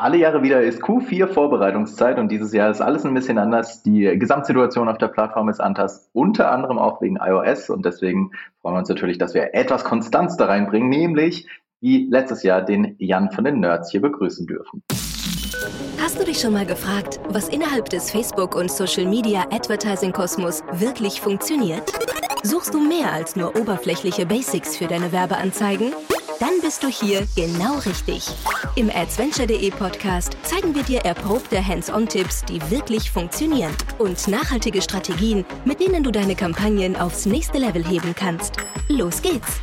Alle Jahre wieder ist Q4 Vorbereitungszeit und dieses Jahr ist alles ein bisschen anders. Die Gesamtsituation auf der Plattform ist anders, unter anderem auch wegen iOS und deswegen freuen wir uns natürlich, dass wir etwas Konstanz da reinbringen, nämlich wie letztes Jahr den Jan von den Nerds hier begrüßen dürfen. Hast du dich schon mal gefragt, was innerhalb des Facebook- und Social-Media Advertising-Kosmos wirklich funktioniert? Suchst du mehr als nur oberflächliche Basics für deine Werbeanzeigen? Dann bist du hier genau richtig. Im Adventure.de Podcast zeigen wir dir erprobte Hands-on-Tipps, die wirklich funktionieren und nachhaltige Strategien, mit denen du deine Kampagnen aufs nächste Level heben kannst. Los geht's!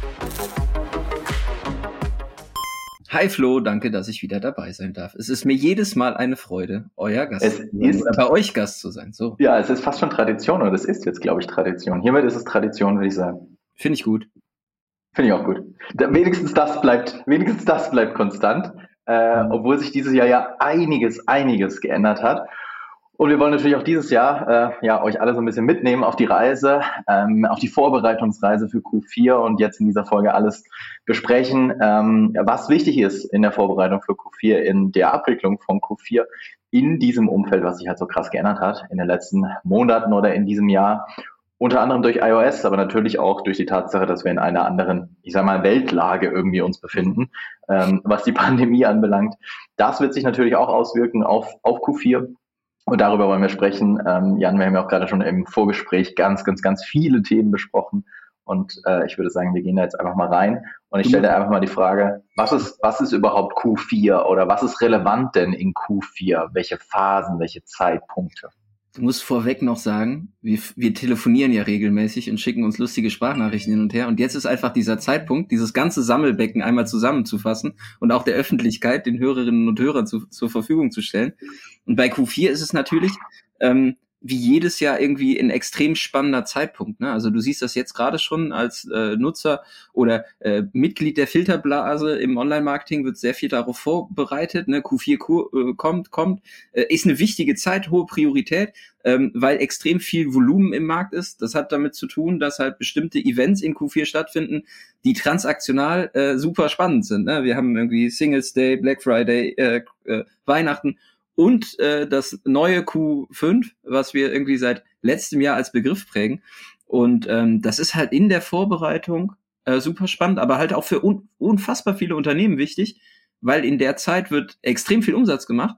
Hi Flo, danke, dass ich wieder dabei sein darf. Es ist mir jedes Mal eine Freude, euer Gast es ist, oder bei euch Gast zu sein. So. Ja, es ist fast schon Tradition oder es ist jetzt, glaube ich, Tradition. Hiermit ist es Tradition, würde ich sagen. Finde ich gut. Finde ich auch gut. Da, wenigstens das bleibt, wenigstens das bleibt konstant, äh, obwohl sich dieses Jahr ja einiges, einiges geändert hat. Und wir wollen natürlich auch dieses Jahr äh, ja, euch alle so ein bisschen mitnehmen auf die Reise, ähm, auf die Vorbereitungsreise für Q4 und jetzt in dieser Folge alles besprechen, ähm, was wichtig ist in der Vorbereitung für Q4, in der Abwicklung von Q4 in diesem Umfeld, was sich halt so krass geändert hat in den letzten Monaten oder in diesem Jahr. Unter anderem durch iOS, aber natürlich auch durch die Tatsache, dass wir in einer anderen, ich sage mal, Weltlage irgendwie uns befinden, ähm, was die Pandemie anbelangt. Das wird sich natürlich auch auswirken auf, auf Q4. Und darüber wollen wir sprechen. Ähm, Jan, wir haben ja auch gerade schon im Vorgespräch ganz, ganz, ganz viele Themen besprochen. Und äh, ich würde sagen, wir gehen da jetzt einfach mal rein. Und ich stelle dir einfach mal die Frage, was ist, was ist überhaupt Q4 oder was ist relevant denn in Q4? Welche Phasen, welche Zeitpunkte? Du musst vorweg noch sagen, wir, wir telefonieren ja regelmäßig und schicken uns lustige Sprachnachrichten hin und her. Und jetzt ist einfach dieser Zeitpunkt, dieses ganze Sammelbecken einmal zusammenzufassen und auch der Öffentlichkeit, den Hörerinnen und Hörern zu, zur Verfügung zu stellen. Und bei Q4 ist es natürlich, ähm, wie jedes Jahr irgendwie ein extrem spannender Zeitpunkt. Ne? Also du siehst das jetzt gerade schon als äh, Nutzer oder äh, Mitglied der Filterblase im Online-Marketing wird sehr viel darauf vorbereitet. Ne? Q4 Q, äh, kommt, kommt, äh, ist eine wichtige Zeit, hohe Priorität, ähm, weil extrem viel Volumen im Markt ist. Das hat damit zu tun, dass halt bestimmte Events in Q4 stattfinden, die transaktional äh, super spannend sind. Ne? Wir haben irgendwie Singles Day, Black Friday, äh, äh, Weihnachten und äh, das neue Q5, was wir irgendwie seit letztem Jahr als Begriff prägen. Und ähm, das ist halt in der Vorbereitung äh, super spannend, aber halt auch für un unfassbar viele Unternehmen wichtig, weil in der Zeit wird extrem viel Umsatz gemacht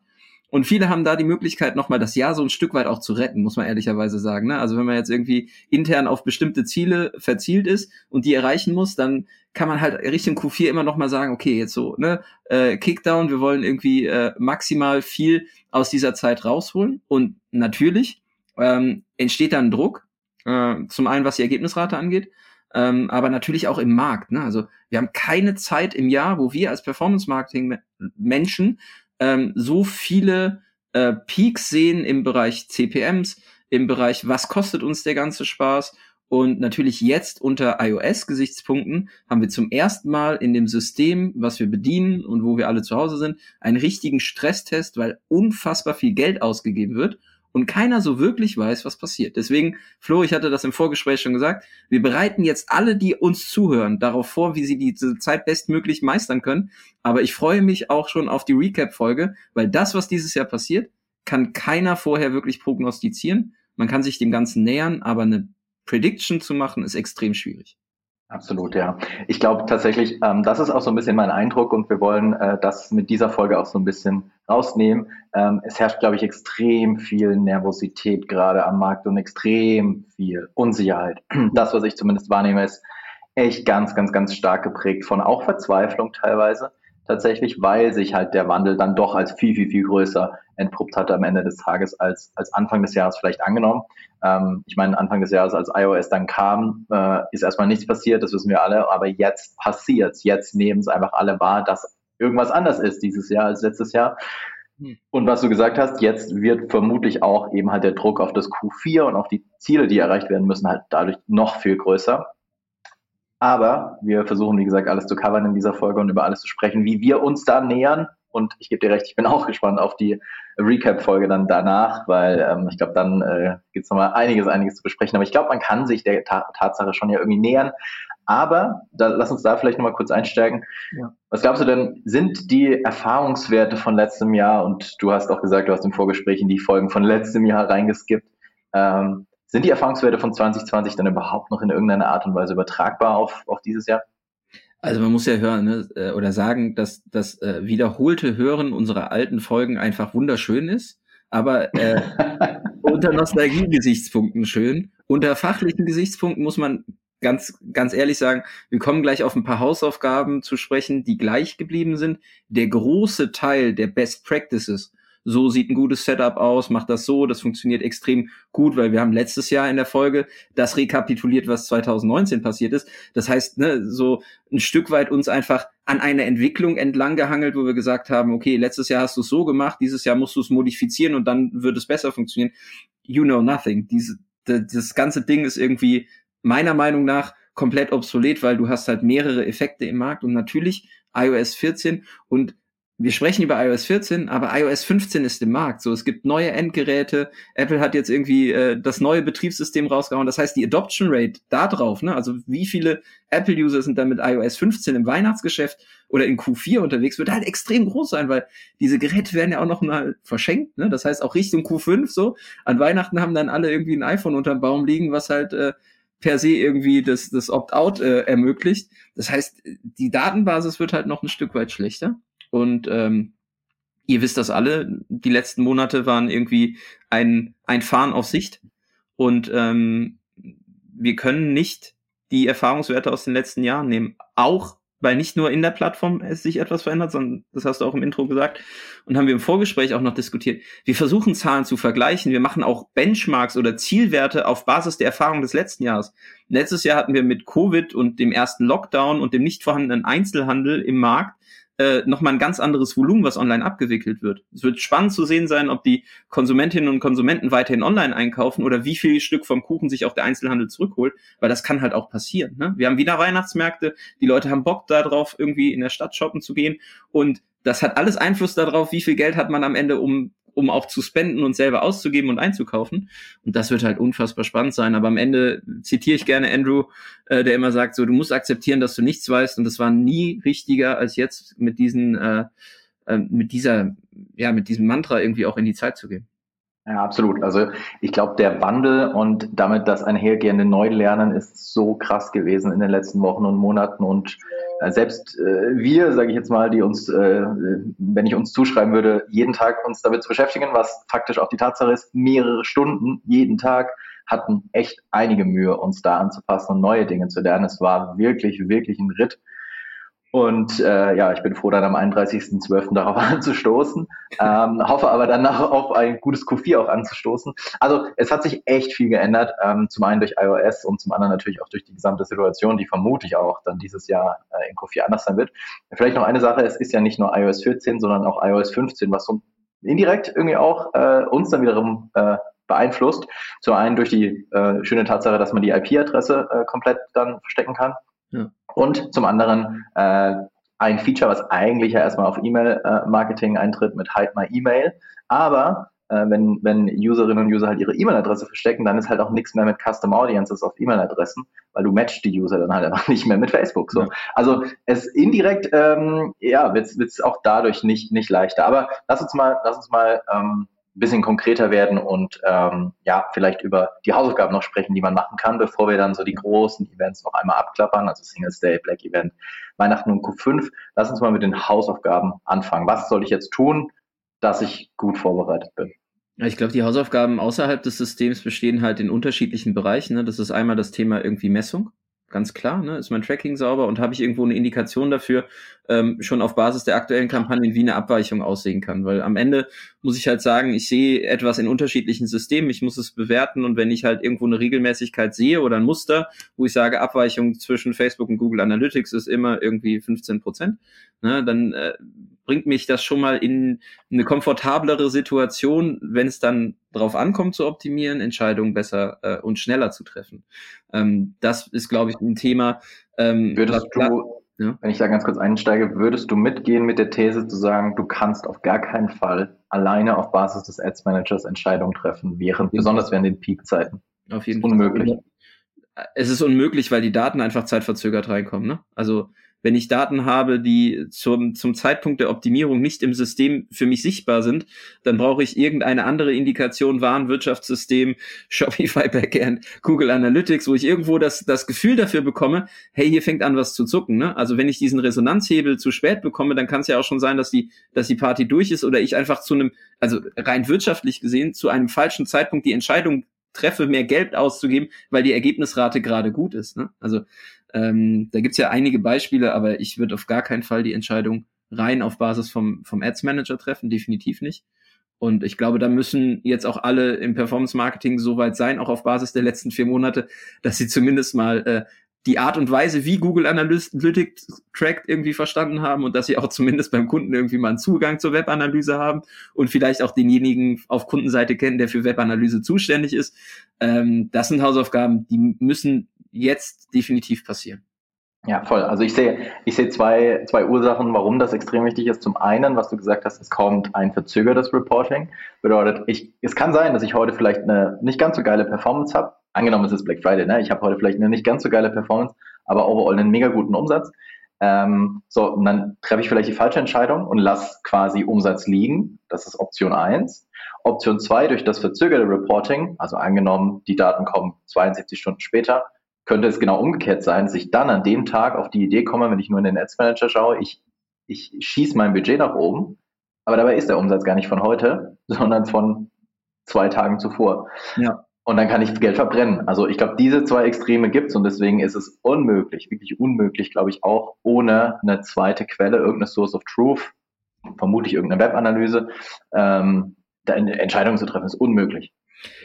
und viele haben da die Möglichkeit, nochmal das Jahr so ein Stück weit auch zu retten, muss man ehrlicherweise sagen. Ne? Also wenn man jetzt irgendwie intern auf bestimmte Ziele verzielt ist und die erreichen muss, dann kann man halt Richtung Q4 immer nochmal sagen, okay, jetzt so, ne, äh, Kickdown, wir wollen irgendwie äh, maximal viel aus dieser Zeit rausholen. Und natürlich ähm, entsteht dann Druck, äh, zum einen was die Ergebnisrate angeht, ähm, aber natürlich auch im Markt. Ne? Also wir haben keine Zeit im Jahr, wo wir als Performance-Marketing-Menschen ähm, so viele äh, Peaks sehen im Bereich CPMs, im Bereich, was kostet uns der ganze Spaß. Und natürlich jetzt unter iOS-Gesichtspunkten haben wir zum ersten Mal in dem System, was wir bedienen und wo wir alle zu Hause sind, einen richtigen Stresstest, weil unfassbar viel Geld ausgegeben wird und keiner so wirklich weiß, was passiert. Deswegen, Flo, ich hatte das im Vorgespräch schon gesagt, wir bereiten jetzt alle, die uns zuhören, darauf vor, wie sie diese Zeit bestmöglich meistern können. Aber ich freue mich auch schon auf die Recap-Folge, weil das, was dieses Jahr passiert, kann keiner vorher wirklich prognostizieren. Man kann sich dem Ganzen nähern, aber eine Prediction zu machen, ist extrem schwierig. Absolut, ja. Ich glaube tatsächlich, ähm, das ist auch so ein bisschen mein Eindruck und wir wollen äh, das mit dieser Folge auch so ein bisschen rausnehmen. Ähm, es herrscht, glaube ich, extrem viel Nervosität gerade am Markt und extrem viel Unsicherheit. Das, was ich zumindest wahrnehme, ist echt ganz, ganz, ganz stark geprägt von auch Verzweiflung teilweise tatsächlich, weil sich halt der Wandel dann doch als viel, viel, viel größer entpuppt hatte am Ende des Tages als, als Anfang des Jahres vielleicht angenommen. Ähm, ich meine, Anfang des Jahres, als iOS dann kam, äh, ist erstmal nichts passiert, das wissen wir alle, aber jetzt passiert's. Jetzt nehmen es einfach alle wahr, dass irgendwas anders ist dieses Jahr als letztes Jahr. Hm. Und was du gesagt hast, jetzt wird vermutlich auch eben halt der Druck auf das Q4 und auf die Ziele, die erreicht werden müssen, halt dadurch noch viel größer. Aber wir versuchen, wie gesagt, alles zu covern in dieser Folge und über alles zu sprechen, wie wir uns da nähern. Und ich gebe dir recht, ich bin auch gespannt auf die Recap-Folge dann danach, weil ähm, ich glaube, dann äh, gibt es nochmal einiges, einiges zu besprechen. Aber ich glaube, man kann sich der Ta Tatsache schon ja irgendwie nähern. Aber da, lass uns da vielleicht nochmal kurz einsteigen. Ja. Was glaubst du denn, sind die Erfahrungswerte von letztem Jahr, und du hast auch gesagt, du hast im Vorgespräch in die Folgen von letztem Jahr reingeskippt, ähm, sind die Erfahrungswerte von 2020 dann überhaupt noch in irgendeiner Art und Weise übertragbar auf, auf dieses Jahr? Also man muss ja hören ne, äh, oder sagen, dass das äh, wiederholte Hören unserer alten Folgen einfach wunderschön ist, aber äh, unter Nostalgie-Gesichtspunkten schön. Unter fachlichen Gesichtspunkten muss man ganz, ganz ehrlich sagen, wir kommen gleich auf ein paar Hausaufgaben zu sprechen, die gleich geblieben sind. Der große Teil der Best Practices so sieht ein gutes Setup aus, macht das so, das funktioniert extrem gut, weil wir haben letztes Jahr in der Folge das rekapituliert, was 2019 passiert ist. Das heißt, ne, so ein Stück weit uns einfach an eine Entwicklung entlang gehangelt, wo wir gesagt haben, okay, letztes Jahr hast du es so gemacht, dieses Jahr musst du es modifizieren und dann wird es besser funktionieren. You know nothing. Diese, das ganze Ding ist irgendwie meiner Meinung nach komplett obsolet, weil du hast halt mehrere Effekte im Markt und natürlich iOS 14 und wir sprechen über iOS 14, aber iOS 15 ist im Markt. So, es gibt neue Endgeräte. Apple hat jetzt irgendwie äh, das neue Betriebssystem rausgehauen. Das heißt, die Adoption Rate da drauf, ne, also wie viele Apple-User sind dann mit iOS 15 im Weihnachtsgeschäft oder in Q4 unterwegs, wird halt extrem groß sein, weil diese Geräte werden ja auch noch mal verschenkt. Ne? Das heißt, auch Richtung Q5 so. An Weihnachten haben dann alle irgendwie ein iPhone unterm Baum liegen, was halt äh, per se irgendwie das, das Opt-out äh, ermöglicht. Das heißt, die Datenbasis wird halt noch ein Stück weit schlechter. Und ähm, ihr wisst das alle, die letzten Monate waren irgendwie ein, ein Fahren auf Sicht. Und ähm, wir können nicht die Erfahrungswerte aus den letzten Jahren nehmen. Auch weil nicht nur in der Plattform es sich etwas verändert, sondern das hast du auch im Intro gesagt und haben wir im Vorgespräch auch noch diskutiert. Wir versuchen Zahlen zu vergleichen. Wir machen auch Benchmarks oder Zielwerte auf Basis der Erfahrung des letzten Jahres. Letztes Jahr hatten wir mit Covid und dem ersten Lockdown und dem nicht vorhandenen Einzelhandel im Markt äh, nochmal ein ganz anderes Volumen, was online abgewickelt wird. Es wird spannend zu sehen sein, ob die Konsumentinnen und Konsumenten weiterhin online einkaufen oder wie viel Stück vom Kuchen sich auch der Einzelhandel zurückholt, weil das kann halt auch passieren. Ne? Wir haben wieder Weihnachtsmärkte, die Leute haben Bock darauf, irgendwie in der Stadt shoppen zu gehen und das hat alles Einfluss darauf, wie viel Geld hat man am Ende, um um auch zu spenden und selber auszugeben und einzukaufen. Und das wird halt unfassbar spannend sein. Aber am Ende zitiere ich gerne Andrew, äh, der immer sagt, so du musst akzeptieren, dass du nichts weißt. Und das war nie richtiger als jetzt mit diesen, äh, äh, mit dieser, ja, mit diesem Mantra irgendwie auch in die Zeit zu gehen. Ja, absolut. Also ich glaube, der Wandel und damit das einhergehende Neulernen ist so krass gewesen in den letzten Wochen und Monaten und selbst äh, wir, sage ich jetzt mal, die uns, äh, wenn ich uns zuschreiben würde, jeden Tag uns damit zu beschäftigen, was faktisch auch die Tatsache ist, mehrere Stunden jeden Tag hatten echt einige Mühe, uns da anzupassen und neue Dinge zu lernen. Es war wirklich, wirklich ein Ritt. Und äh, ja, ich bin froh, dann am 31.12. darauf anzustoßen. Ähm, hoffe aber danach auf ein gutes Q4 auch anzustoßen. Also es hat sich echt viel geändert. Ähm, zum einen durch iOS und zum anderen natürlich auch durch die gesamte Situation, die vermutlich auch dann dieses Jahr äh, in Q4 anders sein wird. Vielleicht noch eine Sache, es ist ja nicht nur iOS 14, sondern auch iOS 15, was so indirekt irgendwie auch äh, uns dann wiederum äh, beeinflusst. Zum einen durch die äh, schöne Tatsache, dass man die IP-Adresse äh, komplett dann verstecken kann. Ja. Und zum anderen äh, ein Feature, was eigentlich ja erstmal auf E-Mail-Marketing äh, eintritt mit Hide My E-Mail. Aber äh, wenn, wenn Userinnen und User halt ihre E-Mail-Adresse verstecken, dann ist halt auch nichts mehr mit Custom Audiences auf E-Mail-Adressen, weil du matchst die User dann halt einfach nicht mehr mit Facebook. So. Ja. Also es indirekt ähm, ja, wird es auch dadurch nicht, nicht leichter. Aber lass uns mal, lass uns mal ähm, bisschen konkreter werden und ähm, ja, vielleicht über die Hausaufgaben noch sprechen, die man machen kann, bevor wir dann so die großen Events noch einmal abklappern, also Singles Day, Black Event, Weihnachten und Q5. Lass uns mal mit den Hausaufgaben anfangen. Was soll ich jetzt tun, dass ich gut vorbereitet bin? Ich glaube, die Hausaufgaben außerhalb des Systems bestehen halt in unterschiedlichen Bereichen. Ne? Das ist einmal das Thema irgendwie Messung ganz klar, ne? ist mein Tracking sauber und habe ich irgendwo eine Indikation dafür, ähm, schon auf Basis der aktuellen Kampagnen, wie eine Abweichung aussehen kann. Weil am Ende muss ich halt sagen, ich sehe etwas in unterschiedlichen Systemen, ich muss es bewerten und wenn ich halt irgendwo eine Regelmäßigkeit sehe oder ein Muster, wo ich sage, Abweichung zwischen Facebook und Google Analytics ist immer irgendwie 15 Prozent, ne, dann äh, bringt mich das schon mal in eine komfortablere Situation, wenn es dann darauf ankommt zu optimieren, Entscheidungen besser äh, und schneller zu treffen. Ähm, das ist, glaube ich, ein Thema. Ähm, würdest du, ja? wenn ich da ganz kurz einsteige, würdest du mitgehen mit der These zu sagen, du kannst auf gar keinen Fall alleine auf Basis des Ads Managers Entscheidungen treffen, während, besonders während den Peak-Zeiten? Auf jeden Fall. Unmöglich. es ist unmöglich, weil die Daten einfach zeitverzögert reinkommen. Ne? Also wenn ich Daten habe, die zum, zum Zeitpunkt der Optimierung nicht im System für mich sichtbar sind, dann brauche ich irgendeine andere Indikation, Warenwirtschaftssystem, Shopify Backend, Google Analytics, wo ich irgendwo das, das Gefühl dafür bekomme, hey, hier fängt an was zu zucken. Ne? Also wenn ich diesen Resonanzhebel zu spät bekomme, dann kann es ja auch schon sein, dass die, dass die Party durch ist oder ich einfach zu einem, also rein wirtschaftlich gesehen, zu einem falschen Zeitpunkt die Entscheidung treffe, mehr Geld auszugeben, weil die Ergebnisrate gerade gut ist. Ne? Also ähm, da gibt's ja einige Beispiele, aber ich würde auf gar keinen Fall die Entscheidung rein auf Basis vom, vom Ads Manager treffen, definitiv nicht. Und ich glaube, da müssen jetzt auch alle im Performance Marketing so weit sein, auch auf Basis der letzten vier Monate, dass sie zumindest mal äh, die Art und Weise, wie Google Analytics trackt, irgendwie verstanden haben und dass sie auch zumindest beim Kunden irgendwie mal einen Zugang zur Webanalyse haben und vielleicht auch denjenigen auf Kundenseite kennen, der für Webanalyse zuständig ist. Ähm, das sind Hausaufgaben, die müssen jetzt definitiv passieren. Ja, voll. Also ich sehe, ich sehe zwei, zwei Ursachen, warum das extrem wichtig ist. Zum einen, was du gesagt hast, es kommt ein verzögertes Reporting. Bedeutet, ich, es kann sein, dass ich heute vielleicht eine nicht ganz so geile Performance habe. Angenommen, es ist Black Friday, ne? Ich habe heute vielleicht eine nicht ganz so geile Performance, aber overall einen mega guten Umsatz. Ähm, so, und dann treffe ich vielleicht die falsche Entscheidung und lasse quasi Umsatz liegen. Das ist Option eins. Option zwei durch das verzögerte Reporting, also angenommen, die Daten kommen 72 Stunden später, könnte es genau umgekehrt sein, dass ich dann an dem Tag auf die Idee komme, wenn ich nur in den Ads Manager schaue, ich, ich schieße mein Budget nach oben, aber dabei ist der Umsatz gar nicht von heute, sondern von zwei Tagen zuvor. Ja. Und dann kann ich Geld verbrennen. Also ich glaube, diese zwei Extreme gibt es und deswegen ist es unmöglich, wirklich unmöglich, glaube ich, auch ohne eine zweite Quelle, irgendeine Source of Truth, vermutlich irgendeine Webanalyse, ähm, eine Entscheidung zu treffen, ist unmöglich.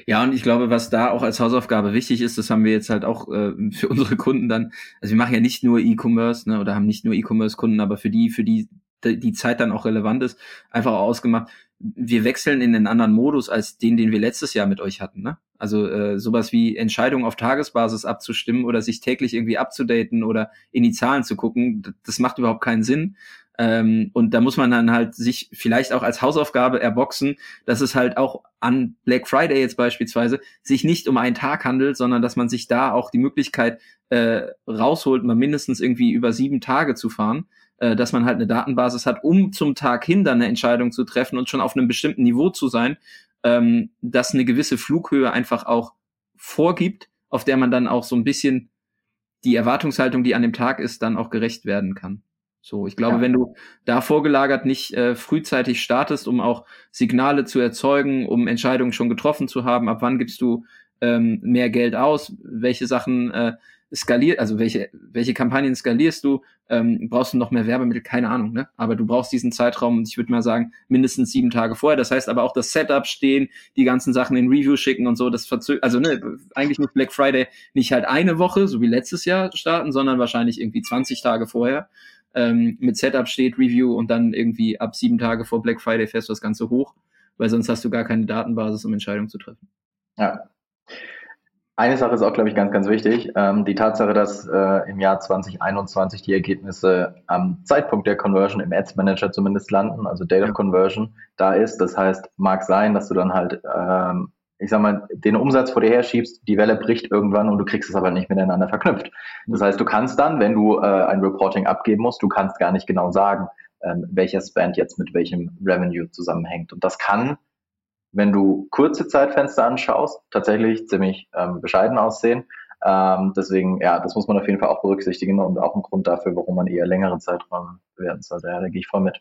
Ja, und ich glaube, was da auch als Hausaufgabe wichtig ist, das haben wir jetzt halt auch äh, für unsere Kunden dann, also wir machen ja nicht nur E-Commerce, ne, oder haben nicht nur E-Commerce-Kunden, aber für die, für die die Zeit dann auch relevant ist, einfach ausgemacht, wir wechseln in einen anderen Modus als den, den wir letztes Jahr mit euch hatten. Ne? Also äh, sowas wie Entscheidungen auf Tagesbasis abzustimmen oder sich täglich irgendwie abzudaten oder in die Zahlen zu gucken, das macht überhaupt keinen Sinn, ähm, und da muss man dann halt sich vielleicht auch als Hausaufgabe erboxen, dass es halt auch an Black Friday jetzt beispielsweise sich nicht um einen Tag handelt, sondern dass man sich da auch die Möglichkeit äh, rausholt, mal mindestens irgendwie über sieben Tage zu fahren, äh, dass man halt eine Datenbasis hat, um zum Tag hin dann eine Entscheidung zu treffen und schon auf einem bestimmten Niveau zu sein, ähm, dass eine gewisse Flughöhe einfach auch vorgibt, auf der man dann auch so ein bisschen die Erwartungshaltung, die an dem Tag ist, dann auch gerecht werden kann. So, ich glaube, ja. wenn du da vorgelagert nicht äh, frühzeitig startest, um auch Signale zu erzeugen, um Entscheidungen schon getroffen zu haben, ab wann gibst du ähm, mehr Geld aus, welche Sachen äh, skaliert, also welche, welche Kampagnen skalierst du, ähm, brauchst du noch mehr Werbemittel, keine Ahnung, ne? Aber du brauchst diesen Zeitraum, ich würde mal sagen, mindestens sieben Tage vorher. Das heißt aber auch das Setup stehen, die ganzen Sachen in Review schicken und so, das verzögert, also ne, eigentlich muss Black Friday nicht halt eine Woche, so wie letztes Jahr starten, sondern wahrscheinlich irgendwie 20 Tage vorher ähm, mit Setup steht, Review und dann irgendwie ab sieben Tage vor Black Friday fährst du das Ganze hoch, weil sonst hast du gar keine Datenbasis, um Entscheidungen zu treffen. Ja. Eine Sache ist auch, glaube ich, ganz, ganz wichtig. Ähm, die Tatsache, dass äh, im Jahr 2021 die Ergebnisse am Zeitpunkt der Conversion im Ads Manager zumindest landen, also Date of Conversion da ist. Das heißt, mag sein, dass du dann halt ähm, ich sag mal, den Umsatz vor dir her schiebst, die Welle bricht irgendwann und du kriegst es aber nicht miteinander verknüpft. Das heißt, du kannst dann, wenn du äh, ein Reporting abgeben musst, du kannst gar nicht genau sagen, ähm, welcher Spend jetzt mit welchem Revenue zusammenhängt. Und das kann, wenn du kurze Zeitfenster anschaust, tatsächlich ziemlich ähm, bescheiden aussehen. Ähm, deswegen, ja, das muss man auf jeden Fall auch berücksichtigen und auch ein Grund dafür, warum man eher längere Zeiträume bewerten sollte. Ja, da gehe ich voll mit.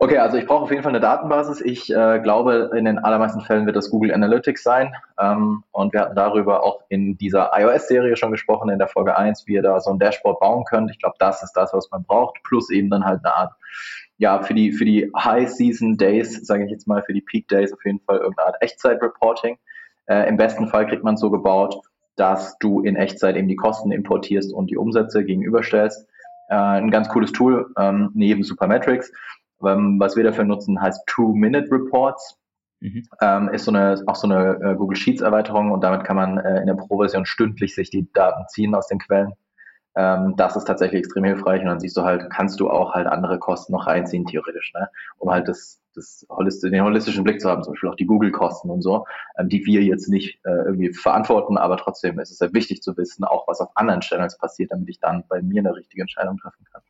Okay, also ich brauche auf jeden Fall eine Datenbasis. Ich äh, glaube, in den allermeisten Fällen wird das Google Analytics sein. Ähm, und wir hatten darüber auch in dieser iOS-Serie schon gesprochen, in der Folge 1, wie ihr da so ein Dashboard bauen könnt. Ich glaube, das ist das, was man braucht, plus eben dann halt eine Art, ja, für die, für die High-Season-Days, sage ich jetzt mal, für die Peak-Days auf jeden Fall irgendeine Art Echtzeit-Reporting. Äh, Im besten Fall kriegt man so gebaut, dass du in Echtzeit eben die Kosten importierst und die Umsätze gegenüberstellst äh, ein ganz cooles Tool ähm, neben Supermetrics. Ähm, was wir dafür nutzen, heißt Two-Minute-Reports. Mhm. Ähm, ist so eine, auch so eine äh, Google Sheets Erweiterung und damit kann man äh, in der Pro-Version stündlich sich die Daten ziehen aus den Quellen. Ähm, das ist tatsächlich extrem hilfreich und dann siehst du halt, kannst du auch halt andere Kosten noch reinziehen, theoretisch, ne? um halt das, das holistisch, den holistischen Blick zu haben, zum Beispiel auch die Google-Kosten und so, ähm, die wir jetzt nicht äh, irgendwie verantworten, aber trotzdem ist es sehr wichtig zu wissen, auch was auf anderen Channels passiert, damit ich dann bei mir eine richtige Entscheidung treffen kann.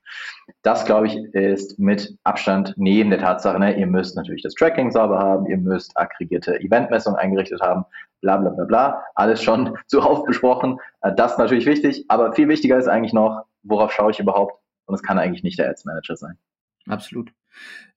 Das, glaube ich, ist mit Abstand neben der Tatsache, ne, ihr müsst natürlich das Tracking sauber haben, ihr müsst aggregierte Eventmessungen eingerichtet haben, bla bla bla bla, alles schon zuhauf besprochen. Äh, das ist natürlich wichtig, aber viel wichtiger ist eigentlich noch, worauf schaue ich überhaupt? Und es kann eigentlich nicht der Ads Manager sein. Absolut.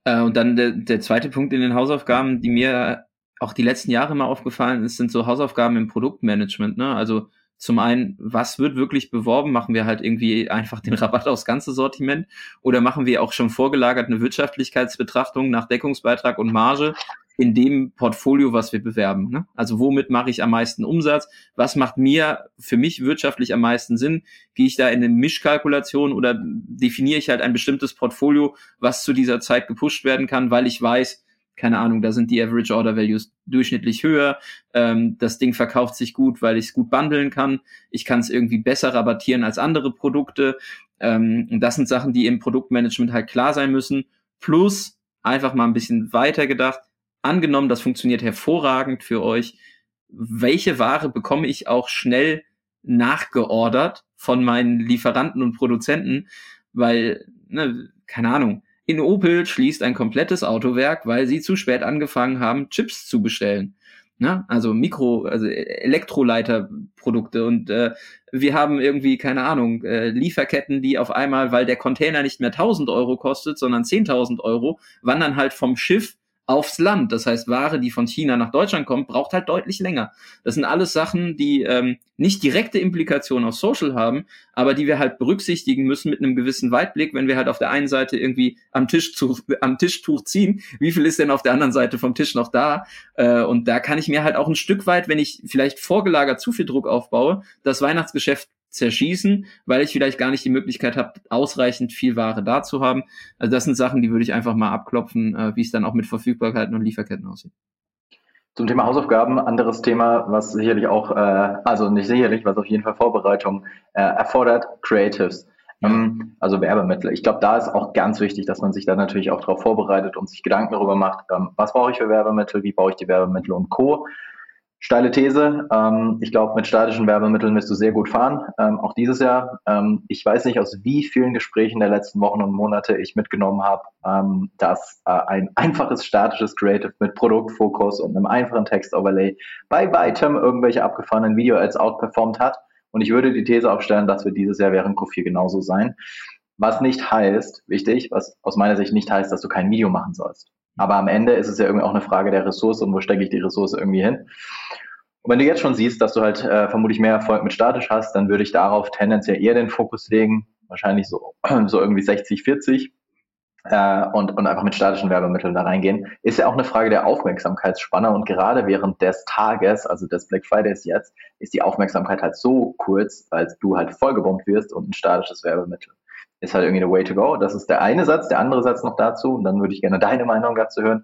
Äh, und dann der, der zweite Punkt in den Hausaufgaben, die mir auch die letzten Jahre mal aufgefallen ist, sind so Hausaufgaben im Produktmanagement. Ne? Also zum einen, was wird wirklich beworben? Machen wir halt irgendwie einfach den Rabatt aufs ganze Sortiment oder machen wir auch schon vorgelagert eine Wirtschaftlichkeitsbetrachtung nach Deckungsbeitrag und Marge in dem Portfolio, was wir bewerben? Ne? Also womit mache ich am meisten Umsatz? Was macht mir für mich wirtschaftlich am meisten Sinn? Gehe ich da in eine Mischkalkulation oder definiere ich halt ein bestimmtes Portfolio, was zu dieser Zeit gepusht werden kann, weil ich weiß, keine Ahnung, da sind die Average Order Values durchschnittlich höher. Ähm, das Ding verkauft sich gut, weil ich es gut bundeln kann. Ich kann es irgendwie besser rabattieren als andere Produkte. Ähm, und das sind Sachen, die im Produktmanagement halt klar sein müssen. Plus einfach mal ein bisschen weiter gedacht. Angenommen, das funktioniert hervorragend für euch. Welche Ware bekomme ich auch schnell nachgeordert von meinen Lieferanten und Produzenten? Weil, ne, keine Ahnung, in Opel schließt ein komplettes Autowerk, weil sie zu spät angefangen haben, Chips zu bestellen. Ne? Also Mikro, also Elektroleiterprodukte und äh, wir haben irgendwie, keine Ahnung, äh, Lieferketten, die auf einmal, weil der Container nicht mehr 1000 Euro kostet, sondern 10.000 Euro, wandern halt vom Schiff aufs Land. Das heißt, Ware, die von China nach Deutschland kommt, braucht halt deutlich länger. Das sind alles Sachen, die ähm, nicht direkte Implikationen auf Social haben, aber die wir halt berücksichtigen müssen mit einem gewissen Weitblick, wenn wir halt auf der einen Seite irgendwie am Tischtuch, am Tischtuch ziehen, wie viel ist denn auf der anderen Seite vom Tisch noch da? Äh, und da kann ich mir halt auch ein Stück weit, wenn ich vielleicht vorgelagert zu viel Druck aufbaue, das Weihnachtsgeschäft zerschießen, weil ich vielleicht gar nicht die Möglichkeit habe, ausreichend viel Ware da zu haben. Also das sind Sachen, die würde ich einfach mal abklopfen, äh, wie es dann auch mit Verfügbarkeiten und Lieferketten aussieht. Zum Thema Hausaufgaben, anderes Thema, was sicherlich auch, äh, also nicht sicherlich, was auf jeden Fall Vorbereitung äh, erfordert, Creatives. Ähm, also Werbemittel. Ich glaube, da ist auch ganz wichtig, dass man sich da natürlich auch darauf vorbereitet und sich Gedanken darüber macht, ähm, was brauche ich für Werbemittel, wie baue ich die Werbemittel und Co. Steile These. Ähm, ich glaube, mit statischen Werbemitteln wirst du sehr gut fahren, ähm, auch dieses Jahr. Ähm, ich weiß nicht, aus wie vielen Gesprächen der letzten Wochen und Monate ich mitgenommen habe, ähm, dass äh, ein einfaches statisches Creative mit Produktfokus und einem einfachen Text-Overlay bei weitem irgendwelche abgefahrenen Video-Ads outperformt hat. Und ich würde die These aufstellen, dass wir dieses Jahr während Q4 genauso sein. Was nicht heißt, wichtig, was aus meiner Sicht nicht heißt, dass du kein Video machen sollst. Aber am Ende ist es ja irgendwie auch eine Frage der Ressource und wo stecke ich die Ressource irgendwie hin. Und wenn du jetzt schon siehst, dass du halt äh, vermutlich mehr Erfolg mit statisch hast, dann würde ich darauf tendenziell eher den Fokus legen, wahrscheinlich so, so irgendwie 60, 40 äh, und, und einfach mit statischen Werbemitteln da reingehen. Ist ja auch eine Frage der Aufmerksamkeitsspanne und gerade während des Tages, also des Black Fridays jetzt, ist die Aufmerksamkeit halt so kurz, weil du halt vollgebombt wirst und ein statisches Werbemittel ist halt irgendwie the way to go. Das ist der eine Satz. Der andere Satz noch dazu, und dann würde ich gerne deine Meinung dazu hören.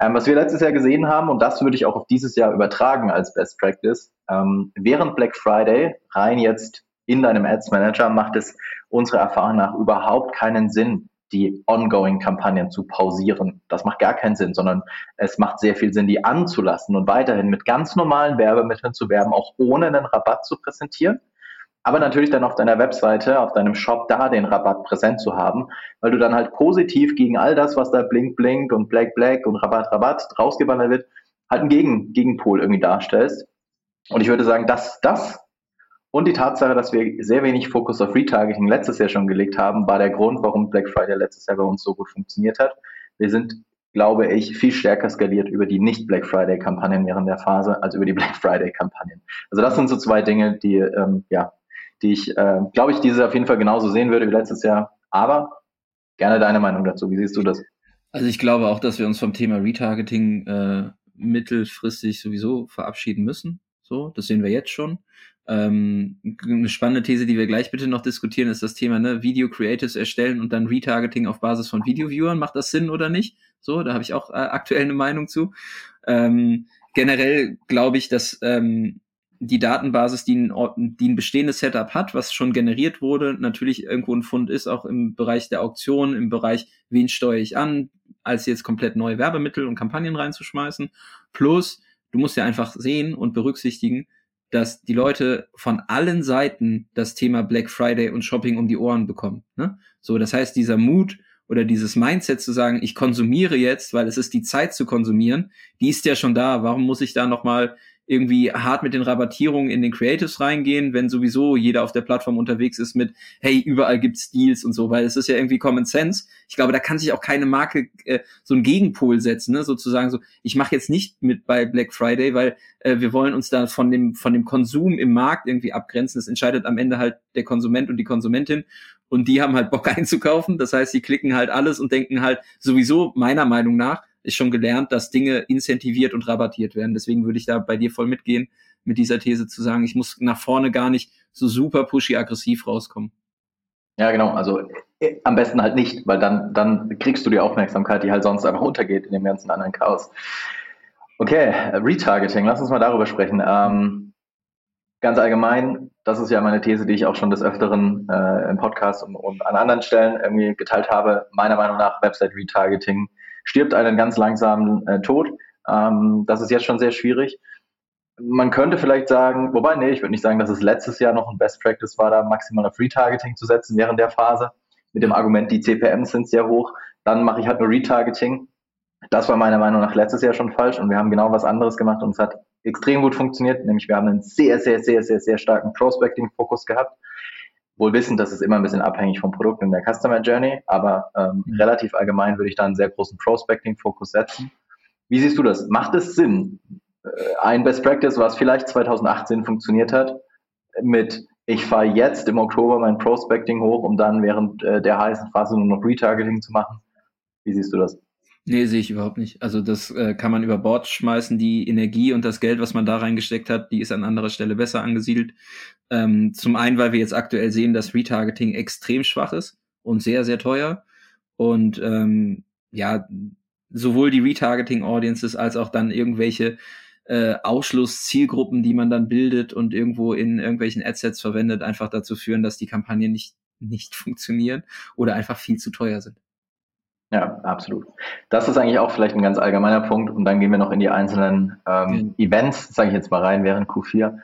Ähm, was wir letztes Jahr gesehen haben, und das würde ich auch auf dieses Jahr übertragen als Best Practice, ähm, während Black Friday, rein jetzt in deinem Ads Manager, macht es unserer Erfahrung nach überhaupt keinen Sinn, die ongoing Kampagnen zu pausieren. Das macht gar keinen Sinn, sondern es macht sehr viel Sinn, die anzulassen und weiterhin mit ganz normalen Werbemitteln zu werben, auch ohne einen Rabatt zu präsentieren aber natürlich dann auf deiner Webseite, auf deinem Shop da den Rabatt präsent zu haben, weil du dann halt positiv gegen all das, was da blink, blink und black, black und Rabatt, Rabatt rausgeballert wird, halt einen Gegen, Gegenpol irgendwie darstellst. Und ich würde sagen, dass das und die Tatsache, dass wir sehr wenig Fokus auf Retargeting letztes Jahr schon gelegt haben, war der Grund, warum Black Friday letztes Jahr bei uns so gut funktioniert hat. Wir sind, glaube ich, viel stärker skaliert über die Nicht-Black Friday-Kampagnen während der Phase als über die Black Friday-Kampagnen. Also das sind so zwei Dinge, die ähm, ja, die ich, äh, glaube ich, dieses auf jeden Fall genauso sehen würde wie letztes Jahr. Aber gerne deine Meinung dazu. Wie siehst du das? Also ich glaube auch, dass wir uns vom Thema Retargeting äh, mittelfristig sowieso verabschieden müssen. So, das sehen wir jetzt schon. Ähm, eine spannende These, die wir gleich bitte noch diskutieren, ist das Thema ne, Video Creatives erstellen und dann Retargeting auf Basis von Video-Viewern. Macht das Sinn oder nicht? So, da habe ich auch äh, aktuell eine Meinung zu. Ähm, generell glaube ich, dass ähm, die Datenbasis, die ein, die ein bestehendes Setup hat, was schon generiert wurde, natürlich irgendwo ein Fund ist, auch im Bereich der Auktion, im Bereich, wen steuere ich an, als jetzt komplett neue Werbemittel und Kampagnen reinzuschmeißen. Plus, du musst ja einfach sehen und berücksichtigen, dass die Leute von allen Seiten das Thema Black Friday und Shopping um die Ohren bekommen. Ne? So, das heißt, dieser Mut oder dieses Mindset zu sagen, ich konsumiere jetzt, weil es ist die Zeit zu konsumieren, die ist ja schon da. Warum muss ich da nochmal irgendwie hart mit den Rabattierungen in den Creatives reingehen, wenn sowieso jeder auf der Plattform unterwegs ist mit, hey, überall gibt's Deals und so, weil es ist ja irgendwie Common Sense. Ich glaube, da kann sich auch keine Marke äh, so einen Gegenpol setzen, ne? sozusagen so, ich mache jetzt nicht mit bei Black Friday, weil äh, wir wollen uns da von dem, von dem Konsum im Markt irgendwie abgrenzen. Das entscheidet am Ende halt der Konsument und die Konsumentin und die haben halt Bock einzukaufen. Das heißt, sie klicken halt alles und denken halt sowieso meiner Meinung nach, ist schon gelernt, dass Dinge incentiviert und rabattiert werden. Deswegen würde ich da bei dir voll mitgehen, mit dieser These zu sagen, ich muss nach vorne gar nicht so super pushy aggressiv rauskommen. Ja, genau. Also äh, am besten halt nicht, weil dann, dann kriegst du die Aufmerksamkeit, die halt sonst einfach untergeht in dem ganzen anderen Chaos. Okay, Retargeting, lass uns mal darüber sprechen. Ähm, ganz allgemein, das ist ja meine These, die ich auch schon des Öfteren äh, im Podcast und, und, an anderen Stellen irgendwie geteilt habe. Meiner Meinung nach Website Retargeting stirbt einen ganz langsamen äh, Tod. Ähm, das ist jetzt schon sehr schwierig. Man könnte vielleicht sagen, wobei, nee, ich würde nicht sagen, dass es letztes Jahr noch ein Best Practice war, da maximal auf Retargeting zu setzen während der Phase. Mit dem Argument, die CPMs sind sehr hoch, dann mache ich halt nur Retargeting. Das war meiner Meinung nach letztes Jahr schon falsch und wir haben genau was anderes gemacht und es hat extrem gut funktioniert, nämlich wir haben einen sehr, sehr, sehr, sehr, sehr starken Prospecting-Fokus gehabt wohl wissen, dass es immer ein bisschen abhängig vom Produkt und der Customer Journey, aber ähm, mhm. relativ allgemein würde ich da einen sehr großen Prospecting-Fokus setzen. Wie siehst du das? Macht es Sinn, äh, ein Best Practice, was vielleicht 2018 funktioniert hat, mit ich fahre jetzt im Oktober mein Prospecting hoch, um dann während äh, der heißen Phase nur noch Retargeting zu machen? Wie siehst du das? Nee, sehe ich überhaupt nicht. Also das äh, kann man über Bord schmeißen. Die Energie und das Geld, was man da reingesteckt hat, die ist an anderer Stelle besser angesiedelt. Ähm, zum einen, weil wir jetzt aktuell sehen, dass Retargeting extrem schwach ist und sehr, sehr teuer. Und ähm, ja, sowohl die Retargeting-Audiences als auch dann irgendwelche äh, Ausschlusszielgruppen, die man dann bildet und irgendwo in irgendwelchen Adsets verwendet, einfach dazu führen, dass die Kampagnen nicht, nicht funktionieren oder einfach viel zu teuer sind. Ja, absolut. Das ist eigentlich auch vielleicht ein ganz allgemeiner Punkt und dann gehen wir noch in die einzelnen ähm, mhm. Events, sage ich jetzt mal rein, während Q4.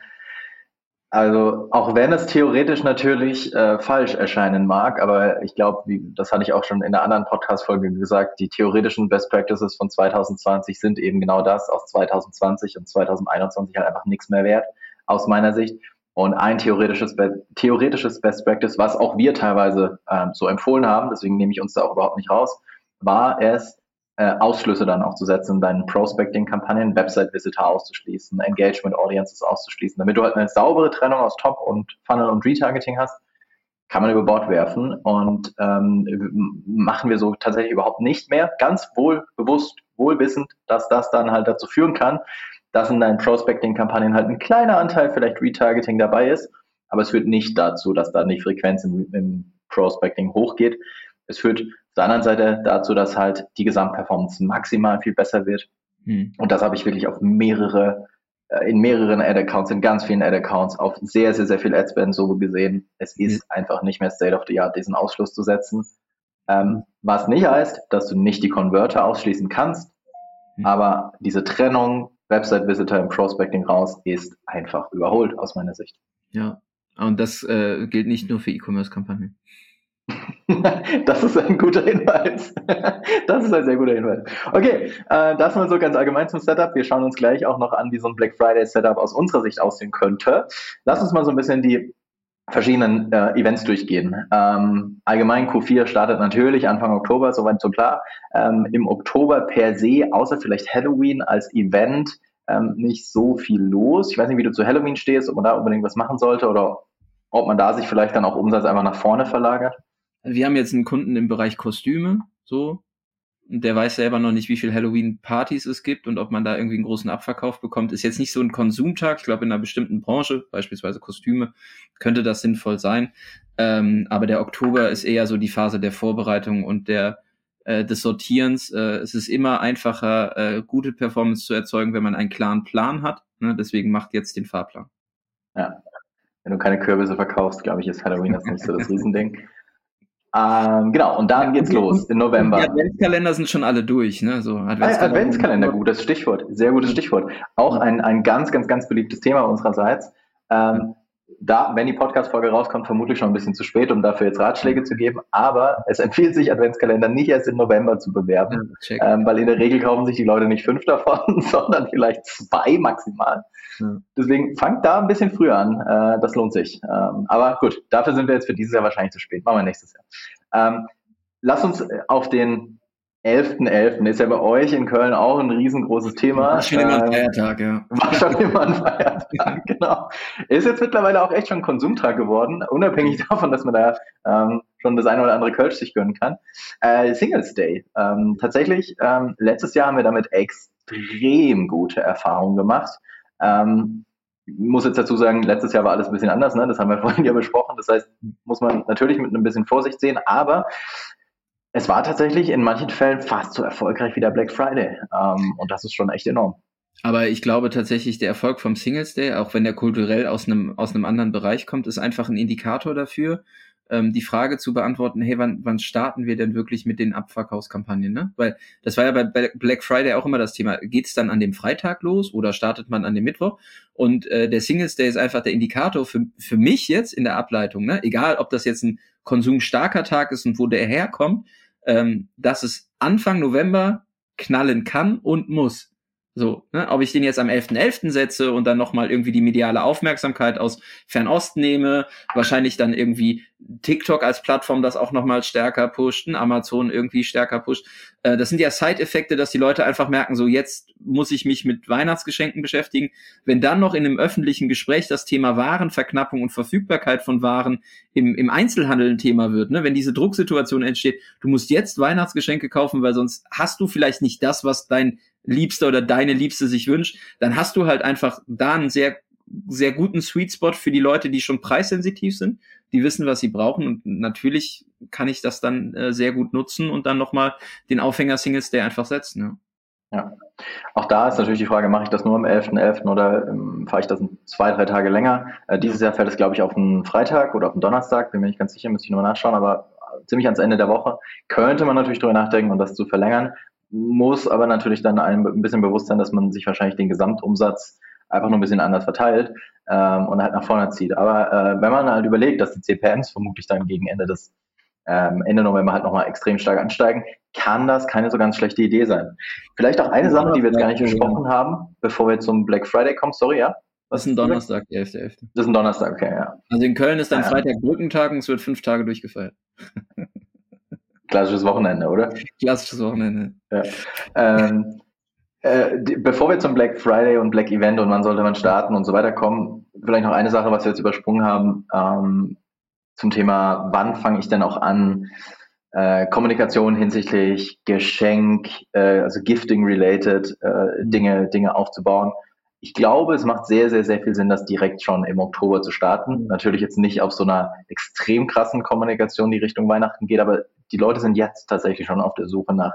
Also auch wenn es theoretisch natürlich äh, falsch erscheinen mag, aber ich glaube, das hatte ich auch schon in der anderen Podcast-Folge gesagt, die theoretischen Best Practices von 2020 sind eben genau das, aus 2020 und 2021 halt einfach nichts mehr wert, aus meiner Sicht. Und ein theoretisches, theoretisches Best Practice, was auch wir teilweise ähm, so empfohlen haben, deswegen nehme ich uns da auch überhaupt nicht raus, war es, äh, Ausschlüsse dann auch zu setzen, deinen Prospecting-Kampagnen, Website-Visitor auszuschließen, Engagement-Audiences auszuschließen, damit du halt eine saubere Trennung aus Top und Funnel und Retargeting hast, kann man über Bord werfen und ähm, machen wir so tatsächlich überhaupt nicht mehr. Ganz wohl bewusst, wohlwissend, dass das dann halt dazu führen kann, dass in deinen Prospecting-Kampagnen halt ein kleiner Anteil vielleicht Retargeting dabei ist, aber es führt nicht dazu, dass da die Frequenz im, im Prospecting hochgeht. Es führt der anderen Seite dazu, dass halt die Gesamtperformance maximal viel besser wird. Mhm. Und das habe ich wirklich auf mehrere, äh, in mehreren Ad-Accounts, in ganz vielen Ad-Accounts, auf sehr, sehr, sehr viel Adspend so gesehen. Es ist mhm. einfach nicht mehr State of the Art, diesen Ausschluss zu setzen. Ähm, was nicht heißt, dass du nicht die Converter ausschließen kannst, mhm. aber diese Trennung Website Visitor im Prospecting raus ist einfach überholt aus meiner Sicht. Ja, und das äh, gilt nicht nur für E-Commerce-Kampagnen. Das ist ein guter Hinweis. das ist ein sehr guter Hinweis. Okay, äh, das mal so ganz allgemein zum Setup. Wir schauen uns gleich auch noch an, wie so ein Black Friday Setup aus unserer Sicht aussehen könnte. Lass uns mal so ein bisschen die verschiedenen äh, Events durchgehen. Ähm, allgemein Q4 startet natürlich Anfang Oktober, soweit so klar. Ähm, Im Oktober per se, außer vielleicht Halloween als Event, ähm, nicht so viel los. Ich weiß nicht, wie du zu Halloween stehst, ob man da unbedingt was machen sollte oder ob man da sich vielleicht dann auch Umsatz einfach nach vorne verlagert wir haben jetzt einen Kunden im Bereich Kostüme, so. Und der weiß selber noch nicht, wie viel Halloween-Partys es gibt und ob man da irgendwie einen großen Abverkauf bekommt. Ist jetzt nicht so ein Konsumtag. Ich glaube, in einer bestimmten Branche, beispielsweise Kostüme, könnte das sinnvoll sein. Ähm, aber der Oktober ist eher so die Phase der Vorbereitung und der äh, des Sortierens. Äh, es ist immer einfacher, äh, gute Performance zu erzeugen, wenn man einen klaren Plan hat. Ne? Deswegen macht jetzt den Fahrplan. Ja. Wenn du keine Kürbisse verkaufst, glaube ich, ist Halloween das nicht so das Riesending. Ähm, genau, und dann geht's los im November. Die Adventskalender sind schon alle durch, ne? So Adventskalender, Adventskalender gutes Stichwort, sehr gutes Stichwort. Auch ein, ein ganz, ganz, ganz beliebtes Thema unsererseits. Ähm, da, wenn die Podcast-Folge rauskommt, vermutlich schon ein bisschen zu spät, um dafür jetzt Ratschläge zu geben. Aber es empfiehlt sich, Adventskalender nicht erst im November zu bewerben, ja, ähm, weil in der Regel kaufen sich die Leute nicht fünf davon, sondern vielleicht zwei maximal. Ja. Deswegen fangt da ein bisschen früher an. Äh, das lohnt sich. Ähm, aber gut, dafür sind wir jetzt für dieses Jahr wahrscheinlich zu spät. Machen wir nächstes Jahr. Ähm, lass uns auf den 11.11. .11. ist ja bei euch in Köln auch ein riesengroßes Thema. War schon immer ein ähm, Feiertag, ja. War schon immer ein Feiertag, genau. Ist jetzt mittlerweile auch echt schon ein Konsumtag geworden, unabhängig davon, dass man da ähm, schon das eine oder andere Kölsch sich gönnen kann. Äh, Singles Day. Ähm, tatsächlich, ähm, letztes Jahr haben wir damit extrem gute Erfahrungen gemacht. Ähm, muss jetzt dazu sagen, letztes Jahr war alles ein bisschen anders, ne? das haben wir vorhin ja besprochen. Das heißt, muss man natürlich mit ein bisschen Vorsicht sehen, aber es war tatsächlich in manchen Fällen fast so erfolgreich wie der Black Friday. Ähm, und das ist schon echt enorm. Aber ich glaube tatsächlich, der Erfolg vom Singles Day, auch wenn der kulturell aus einem, aus einem anderen Bereich kommt, ist einfach ein Indikator dafür, ähm, die Frage zu beantworten, hey, wann, wann starten wir denn wirklich mit den Abverkaufskampagnen? Ne? Weil das war ja bei Black Friday auch immer das Thema. Geht es dann an dem Freitag los oder startet man an dem Mittwoch? Und äh, der Singles Day ist einfach der Indikator für, für mich jetzt in der Ableitung, ne? egal ob das jetzt ein konsumstarker Tag ist und wo der herkommt, ähm, dass es Anfang November knallen kann und muss. So, ne? ob ich den jetzt am 11.11. .11. setze und dann nochmal irgendwie die mediale Aufmerksamkeit aus Fernost nehme, wahrscheinlich dann irgendwie TikTok als Plattform das auch nochmal stärker pusht, Amazon irgendwie stärker pusht. Äh, das sind ja Side-Effekte, dass die Leute einfach merken, so jetzt muss ich mich mit Weihnachtsgeschenken beschäftigen. Wenn dann noch in einem öffentlichen Gespräch das Thema Warenverknappung und Verfügbarkeit von Waren im, im Einzelhandel ein Thema wird, ne? wenn diese Drucksituation entsteht, du musst jetzt Weihnachtsgeschenke kaufen, weil sonst hast du vielleicht nicht das, was dein Liebster oder deine Liebste sich wünscht, dann hast du halt einfach da einen sehr, sehr guten Sweet Spot für die Leute, die schon preissensitiv sind, die wissen, was sie brauchen und natürlich kann ich das dann äh, sehr gut nutzen und dann nochmal den Aufhänger Singles Day einfach setzen. Ja. Ja, auch da ist natürlich die Frage, mache ich das nur am 11.11. .11. oder ähm, fahre ich das zwei, drei Tage länger? Äh, dieses Jahr fällt es, glaube ich, auf einen Freitag oder auf einen Donnerstag, bin mir nicht ganz sicher, müsste ich nochmal nachschauen, aber ziemlich ans Ende der Woche könnte man natürlich darüber nachdenken und das zu verlängern muss aber natürlich dann ein bisschen bewusst sein, dass man sich wahrscheinlich den Gesamtumsatz einfach nur ein bisschen anders verteilt ähm, und halt nach vorne zieht. Aber äh, wenn man halt überlegt, dass die CPMs vermutlich dann gegen Ende des ähm, Ende November halt nochmal extrem stark ansteigen, kann das keine so ganz schlechte Idee sein. Vielleicht auch eine Sache, die wir jetzt gar nicht besprochen haben, bevor wir zum Black Friday kommen. Sorry, ja? Was ist ein Donnerstag, der 11.11.? Das ist ein Donnerstag, okay, ja. Also in Köln ist dann ja. Freitag Brückentag und es wird fünf Tage durchgefeiert. Klassisches Wochenende, oder? Klassisches Wochenende. Ja. Ähm, äh, die, bevor wir zum Black Friday und Black Event und wann sollte man starten und so weiter kommen, vielleicht noch eine Sache, was wir jetzt übersprungen haben, ähm, zum Thema, wann fange ich denn auch an, äh, Kommunikation hinsichtlich Geschenk, äh, also Gifting-related äh, Dinge, Dinge aufzubauen. Ich glaube, es macht sehr, sehr, sehr viel Sinn, das direkt schon im Oktober zu starten. Mhm. Natürlich jetzt nicht auf so einer extrem krassen Kommunikation, die Richtung Weihnachten geht, aber die Leute sind jetzt tatsächlich schon auf der Suche nach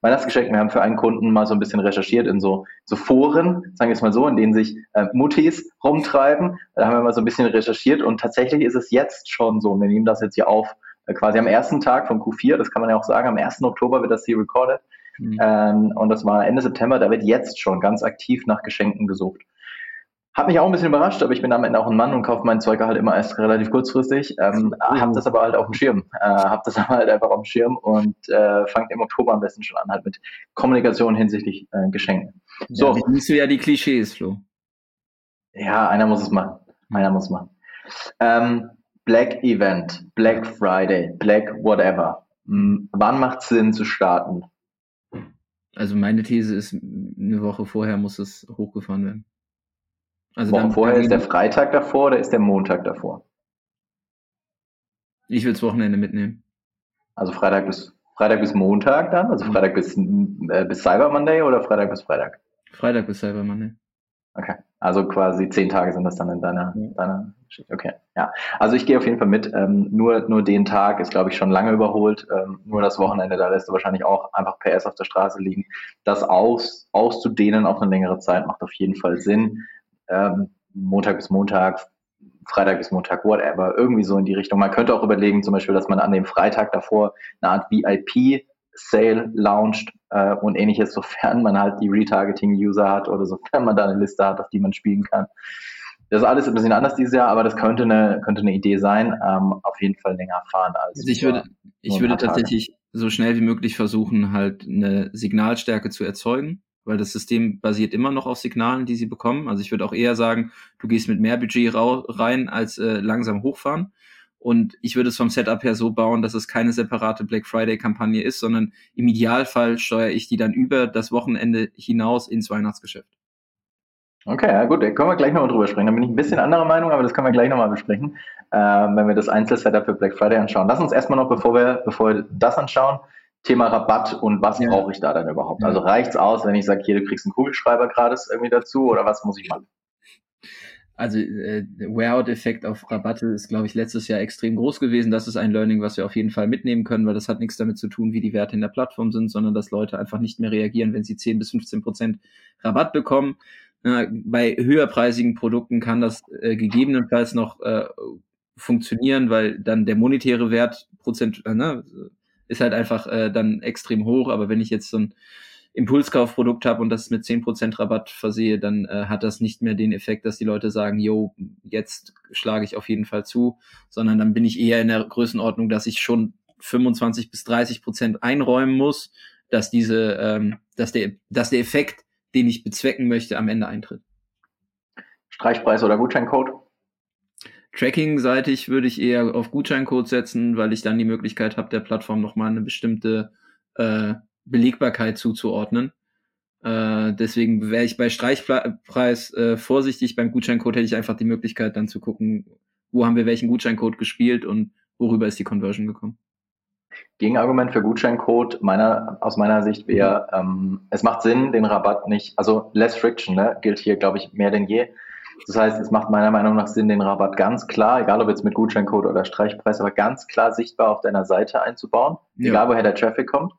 Weihnachtsgeschenken. Wir haben für einen Kunden mal so ein bisschen recherchiert in so, so Foren, sagen wir es mal so, in denen sich äh, Muttis rumtreiben. Da haben wir mal so ein bisschen recherchiert und tatsächlich ist es jetzt schon so, wir nehmen das jetzt hier auf, äh, quasi am ersten Tag von Q4, das kann man ja auch sagen, am 1. Oktober wird das hier recorded. Mhm. Ähm, und das war Ende September, da wird jetzt schon ganz aktiv nach Geschenken gesucht. Hat mich auch ein bisschen überrascht, aber ich bin am Ende auch ein Mann und kaufe mein Zeug halt immer erst relativ kurzfristig. Ähm, mhm. Hab das aber halt auf dem Schirm. Äh, hab das aber halt einfach auf dem Schirm und äh, fangt im Oktober am besten schon an, halt mit Kommunikation hinsichtlich äh, Geschenken. So. Ja, siehst du ja die Klischees, Flo. Ja, einer muss es machen. Einer muss es machen. Ähm, Black Event, Black Friday, Black whatever. Hm, wann macht es Sinn zu starten? Also meine These ist, eine Woche vorher muss es hochgefahren werden. Also Wochen vorher ist der Freitag davor oder ist der Montag davor? Ich will das Wochenende mitnehmen. Also Freitag bis Freitag bis Montag dann? Also mhm. Freitag bis, äh, bis Cyber Monday oder Freitag bis Freitag? Freitag bis Cyber Monday. Okay. Also quasi zehn Tage sind das dann in deiner, ja. deiner Geschichte. Okay. Ja. Also ich gehe auf jeden Fall mit. Ähm, nur, nur den Tag ist, glaube ich, schon lange überholt. Ähm, nur das Wochenende, da lässt du wahrscheinlich auch einfach PS auf der Straße liegen. Das aus, auszudehnen auf eine längere Zeit macht auf jeden Fall Sinn ähm, Montag bis Montag Freitag bis Montag, whatever, irgendwie so in die Richtung. Man könnte auch überlegen, zum Beispiel, dass man an dem Freitag davor eine Art VIP-Sale launcht äh, und ähnliches, sofern man halt die Retargeting-User hat oder sofern man da eine Liste hat, auf die man spielen kann. Das ist alles ein bisschen anders dieses Jahr, aber das könnte eine, könnte eine Idee sein. Ähm, auf jeden Fall länger fahren als. Also ich würde, ich würde tatsächlich so schnell wie möglich versuchen, halt eine Signalstärke zu erzeugen, weil das System basiert immer noch auf Signalen, die sie bekommen. Also ich würde auch eher sagen, du gehst mit mehr Budget rein als äh, langsam hochfahren. Und ich würde es vom Setup her so bauen, dass es keine separate Black Friday-Kampagne ist, sondern im Idealfall steuere ich die dann über das Wochenende hinaus ins Weihnachtsgeschäft. Okay, ja gut, da können wir gleich nochmal drüber sprechen. Da bin ich ein bisschen anderer Meinung, aber das können wir gleich nochmal besprechen, äh, wenn wir das Einzelsetup für Black Friday anschauen. Lass uns erstmal noch, bevor wir, bevor wir das anschauen, Thema Rabatt und was ja. brauche ich da dann überhaupt? Also reicht's aus, wenn ich sage, hier, du kriegst einen Kugelschreiber gratis irgendwie dazu oder was muss ich machen? Also äh, der Wear-out-Effekt auf Rabatte ist, glaube ich, letztes Jahr extrem groß gewesen. Das ist ein Learning, was wir auf jeden Fall mitnehmen können, weil das hat nichts damit zu tun, wie die Werte in der Plattform sind, sondern dass Leute einfach nicht mehr reagieren, wenn sie 10 bis 15 Prozent Rabatt bekommen. Ja, bei höherpreisigen Produkten kann das äh, gegebenenfalls noch äh, funktionieren, weil dann der monetäre Wert Prozent äh, ne, ist halt einfach äh, dann extrem hoch. Aber wenn ich jetzt so ein Impulskaufprodukt habe und das mit zehn Prozent Rabatt versehe, dann äh, hat das nicht mehr den Effekt, dass die Leute sagen, yo, jetzt schlage ich auf jeden Fall zu, sondern dann bin ich eher in der Größenordnung, dass ich schon 25 bis 30 Prozent einräumen muss, dass diese, ähm, dass der, dass der Effekt den ich bezwecken möchte, am Ende eintritt. Streichpreis oder Gutscheincode? Tracking-seitig würde ich eher auf Gutscheincode setzen, weil ich dann die Möglichkeit habe, der Plattform nochmal eine bestimmte äh, Belegbarkeit zuzuordnen. Äh, deswegen wäre ich bei Streichpreis äh, vorsichtig. Beim Gutscheincode hätte ich einfach die Möglichkeit, dann zu gucken, wo haben wir welchen Gutscheincode gespielt und worüber ist die Conversion gekommen. Gegenargument für Gutscheincode meiner, aus meiner Sicht wäre, ähm, es macht Sinn, den Rabatt nicht, also less friction, ne, gilt hier, glaube ich, mehr denn je. Das heißt, es macht meiner Meinung nach Sinn, den Rabatt ganz klar, egal ob jetzt mit Gutscheincode oder Streichpreis, aber ganz klar sichtbar auf deiner Seite einzubauen, ja. egal woher der Traffic kommt.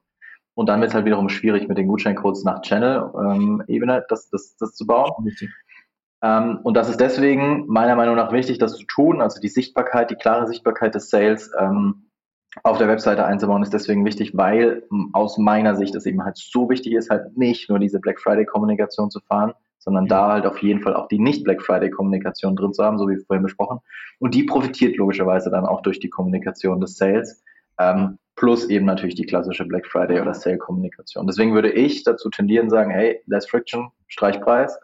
Und dann wird es halt wiederum schwierig, mit den Gutscheincodes nach Channel-Ebene ähm, das, das, das zu bauen. Ähm, und das ist deswegen meiner Meinung nach wichtig, das zu tun, also die Sichtbarkeit, die klare Sichtbarkeit des Sales ähm, auf der Webseite einzubauen, ist deswegen wichtig, weil aus meiner Sicht es eben halt so wichtig ist, halt nicht nur diese Black Friday Kommunikation zu fahren, sondern da halt auf jeden Fall auch die nicht Black Friday Kommunikation drin zu haben, so wie vorhin besprochen. Und die profitiert logischerweise dann auch durch die Kommunikation des Sales, ähm, plus eben natürlich die klassische Black Friday oder Sale Kommunikation. Deswegen würde ich dazu tendieren, sagen, hey, less friction, Streichpreis.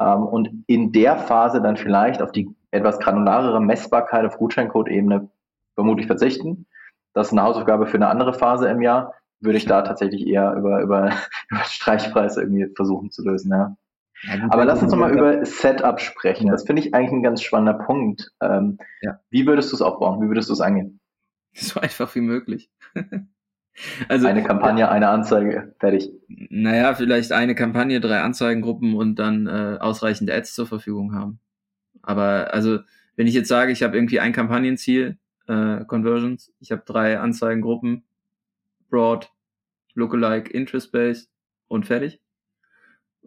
Ähm, und in der Phase dann vielleicht auf die etwas granularere Messbarkeit auf Gutscheincode-Ebene vermutlich verzichten das ist eine Hausaufgabe für eine andere Phase im Jahr. Würde ich da tatsächlich eher über, über, über Streichpreis irgendwie versuchen zu lösen, ja. Ja Aber lass uns nochmal über Setup sprechen. Ja. Das finde ich eigentlich ein ganz spannender Punkt. Ähm, ja. Wie würdest du es aufbauen? Wie würdest du es angehen? So einfach wie möglich. also, eine Kampagne, eine Anzeige, fertig. Naja, vielleicht eine Kampagne, drei Anzeigengruppen und dann äh, ausreichend Ads zur Verfügung haben. Aber also, wenn ich jetzt sage, ich habe irgendwie ein Kampagnenziel, äh, Conversions. Ich habe drei Anzeigengruppen, Broad, Lookalike, Interest-Based und fertig.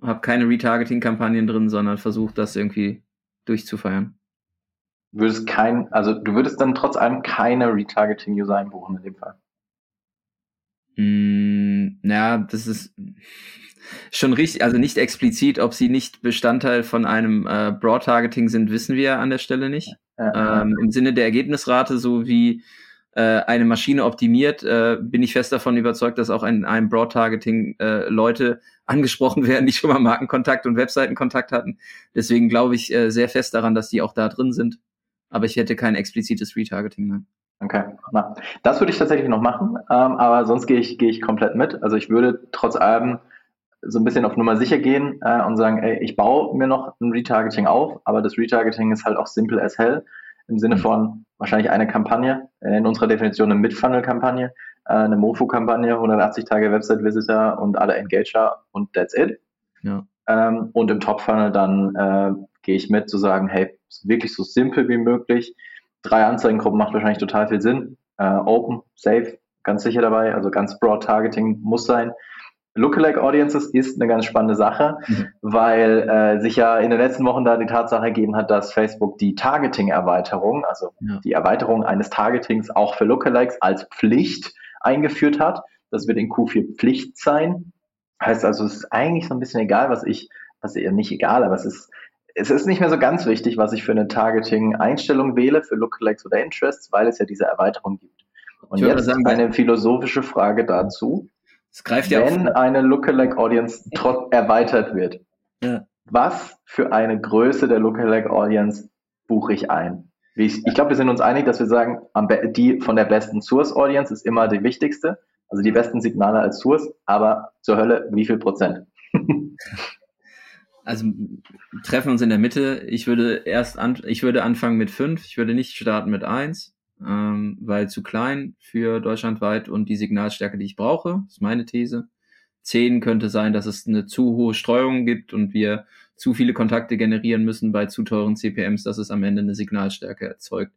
Habe keine Retargeting-Kampagnen drin, sondern versuche das irgendwie durchzufeiern. Würdest kein, also du würdest dann trotz allem keine Retargeting-User einbuchen in dem Fall. Mm, ja, das ist schon richtig, also nicht explizit, ob sie nicht Bestandteil von einem äh, Broad-Targeting sind, wissen wir an der Stelle nicht. Ähm, Im Sinne der Ergebnisrate, so wie eine Maschine optimiert, äh, bin ich fest davon überzeugt, dass auch in einem Broad-Targeting äh, Leute angesprochen werden, die schon mal Markenkontakt und Webseitenkontakt hatten. Deswegen glaube ich äh, sehr fest daran, dass die auch da drin sind. Aber ich hätte kein explizites Retargeting. Nein. Okay, na, das würde ich tatsächlich noch machen, ähm, aber sonst gehe ich, gehe ich komplett mit. Also ich würde trotz allem so ein bisschen auf Nummer sicher gehen äh, und sagen, ey, ich baue mir noch ein Retargeting auf, aber das Retargeting ist halt auch simple as hell im Sinne mhm. von wahrscheinlich eine Kampagne, äh, in unserer Definition eine Mid-Funnel-Kampagne, äh, eine Mofo-Kampagne, 180 Tage Website-Visitor und alle Engager und that's it. Ja. Ähm, und im Top-Funnel dann äh, gehe ich mit zu sagen, hey, wirklich so simpel wie möglich. Drei Anzeigengruppen macht wahrscheinlich total viel Sinn. Äh, open, safe, ganz sicher dabei, also ganz broad Targeting muss sein Lookalike Audiences ist eine ganz spannende Sache, mhm. weil äh, sich ja in den letzten Wochen da die Tatsache ergeben hat, dass Facebook die Targeting-Erweiterung, also ja. die Erweiterung eines Targetings auch für Lookalikes als Pflicht eingeführt hat. Das wird in Q4 Pflicht sein. Heißt also, es ist eigentlich so ein bisschen egal, was ich, was eher nicht egal, aber es ist, es ist nicht mehr so ganz wichtig, was ich für eine Targeting-Einstellung wähle, für Lookalikes oder Interests, weil es ja diese Erweiterung gibt. Und jetzt sagen, eine philosophische Frage dazu. Es greift ja Wenn eine Lookalike Audience erweitert wird, ja. was für eine Größe der Lookalike Audience buche ich ein? Ich, ich glaube, wir sind uns einig, dass wir sagen, die von der besten Source Audience ist immer die wichtigste, also die besten Signale als Source, aber zur Hölle, wie viel Prozent? also treffen uns in der Mitte. Ich würde erst an, ich würde anfangen mit fünf. Ich würde nicht starten mit eins ähm, weil zu klein für deutschlandweit und die Signalstärke, die ich brauche, ist meine These. Zehn könnte sein, dass es eine zu hohe Streuung gibt und wir zu viele Kontakte generieren müssen bei zu teuren CPMs, dass es am Ende eine Signalstärke erzeugt,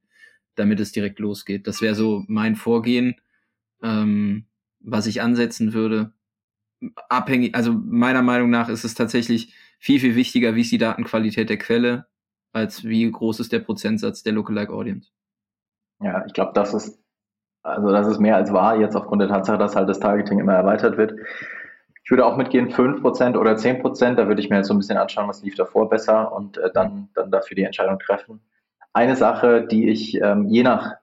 damit es direkt losgeht. Das wäre so mein Vorgehen, ähm, was ich ansetzen würde. Abhängig, also meiner Meinung nach ist es tatsächlich viel, viel wichtiger, wie ist die Datenqualität der Quelle, als wie groß ist der Prozentsatz der Lookalike Audience. Ja, ich glaube, das ist, also das ist mehr als wahr, jetzt aufgrund der Tatsache, dass halt das Targeting immer erweitert wird. Ich würde auch mitgehen, 5% oder 10%, da würde ich mir jetzt so ein bisschen anschauen, was lief davor besser und äh, dann, dann dafür die Entscheidung treffen. Eine Sache, die ich ähm, je nach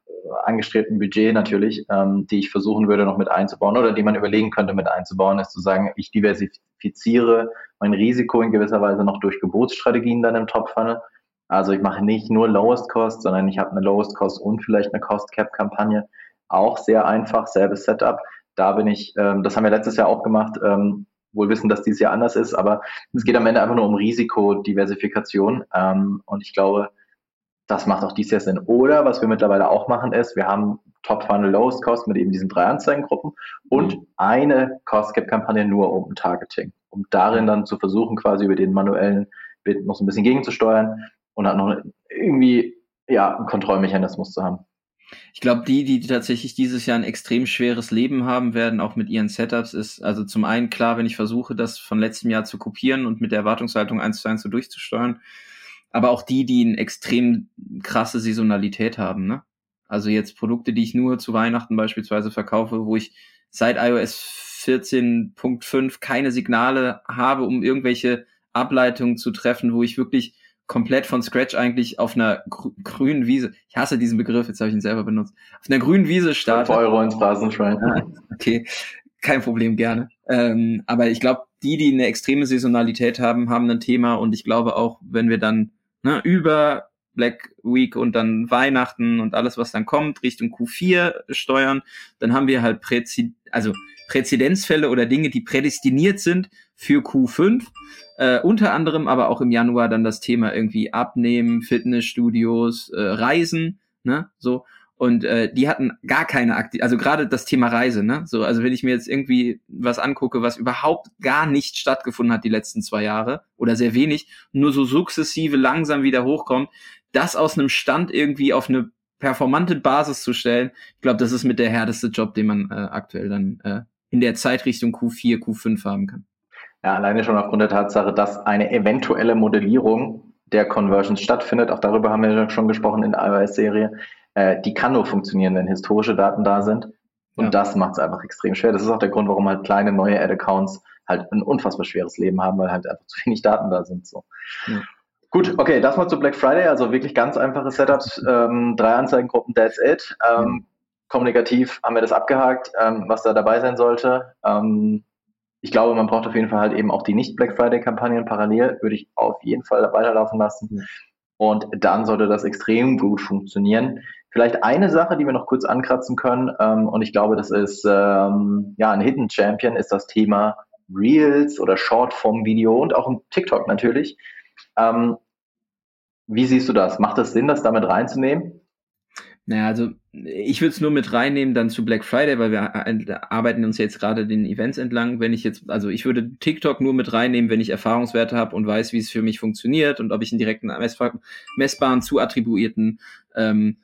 angestrebten Budget natürlich, ähm, die ich versuchen würde noch mit einzubauen oder die man überlegen könnte mit einzubauen, ist zu sagen, ich diversifiziere mein Risiko in gewisser Weise noch durch Gebotsstrategien dann im Top-Funnel also ich mache nicht nur Lowest Cost, sondern ich habe eine Lowest Cost und vielleicht eine Cost Cap Kampagne. Auch sehr einfach, selbes Setup. Da bin ich, ähm, das haben wir letztes Jahr auch gemacht, ähm, wohl wissen, dass dieses Jahr anders ist, aber es geht am Ende einfach nur um Risikodiversifikation. Ähm, und ich glaube, das macht auch dieses Jahr Sinn. Oder was wir mittlerweile auch machen ist, wir haben Top Funnel Lowest Cost mit eben diesen drei Anzeigengruppen und mhm. eine Cost Cap Kampagne nur um Targeting, um darin dann zu versuchen, quasi über den manuellen Bit noch so ein bisschen gegenzusteuern und hat noch irgendwie ja, einen Kontrollmechanismus zu haben. Ich glaube, die, die tatsächlich dieses Jahr ein extrem schweres Leben haben werden, auch mit ihren Setups, ist also zum einen klar, wenn ich versuche, das von letztem Jahr zu kopieren und mit der Erwartungshaltung eins zu eins so durchzusteuern, aber auch die, die eine extrem krasse Saisonalität haben. Ne? Also jetzt Produkte, die ich nur zu Weihnachten beispielsweise verkaufe, wo ich seit iOS 14.5 keine Signale habe, um irgendwelche Ableitungen zu treffen, wo ich wirklich komplett von Scratch eigentlich auf einer gr grünen Wiese, ich hasse diesen Begriff, jetzt habe ich ihn selber benutzt, auf einer grünen Wiese starte. Euro ins Phrasenschwein. Ah, okay, kein Problem, gerne. Ähm, aber ich glaube, die, die eine extreme Saisonalität haben, haben ein Thema und ich glaube auch, wenn wir dann ne, über Black Week und dann Weihnachten und alles, was dann kommt, Richtung Q4 steuern, dann haben wir halt Präzi also Präzedenzfälle oder Dinge, die prädestiniert sind für Q5 äh, unter anderem aber auch im Januar dann das Thema irgendwie Abnehmen, Fitnessstudios, äh, Reisen, ne, so. Und äh, die hatten gar keine Aktivität, also gerade das Thema Reise, ne? So, also wenn ich mir jetzt irgendwie was angucke, was überhaupt gar nicht stattgefunden hat die letzten zwei Jahre oder sehr wenig, nur so sukzessive langsam wieder hochkommt, das aus einem Stand irgendwie auf eine performante Basis zu stellen, ich glaube, das ist mit der härteste Job, den man äh, aktuell dann äh, in der Zeit Richtung Q4, Q5 haben kann. Ja, alleine schon aufgrund der Tatsache, dass eine eventuelle Modellierung der Conversions stattfindet, auch darüber haben wir schon gesprochen in der iOS-Serie, äh, die kann nur funktionieren, wenn historische Daten da sind. Und ja. das macht es einfach extrem schwer. Das ist auch der Grund, warum halt kleine neue Ad-Accounts halt ein unfassbar schweres Leben haben, weil halt einfach zu wenig Daten da sind. So. Ja. Gut, okay, das mal zu Black Friday, also wirklich ganz einfache Setups, ähm, drei Anzeigengruppen, that's it. Ähm, kommunikativ haben wir das abgehakt, ähm, was da dabei sein sollte. Ähm, ich glaube, man braucht auf jeden Fall halt eben auch die Nicht-Black Friday-Kampagnen parallel, würde ich auf jeden Fall weiterlaufen lassen. Und dann sollte das extrem gut funktionieren. Vielleicht eine Sache, die wir noch kurz ankratzen können, ähm, und ich glaube, das ist ähm, ja ein Hidden Champion, ist das Thema Reels oder Shortform-Video und auch im TikTok natürlich. Ähm, wie siehst du das? Macht es Sinn, das damit reinzunehmen? Naja, also ich würde es nur mit reinnehmen dann zu Black Friday, weil wir arbeiten uns jetzt gerade den Events entlang. Wenn ich jetzt, also ich würde TikTok nur mit reinnehmen, wenn ich Erfahrungswerte habe und weiß, wie es für mich funktioniert und ob ich einen direkten messbaren, zu attribuierten, ähm,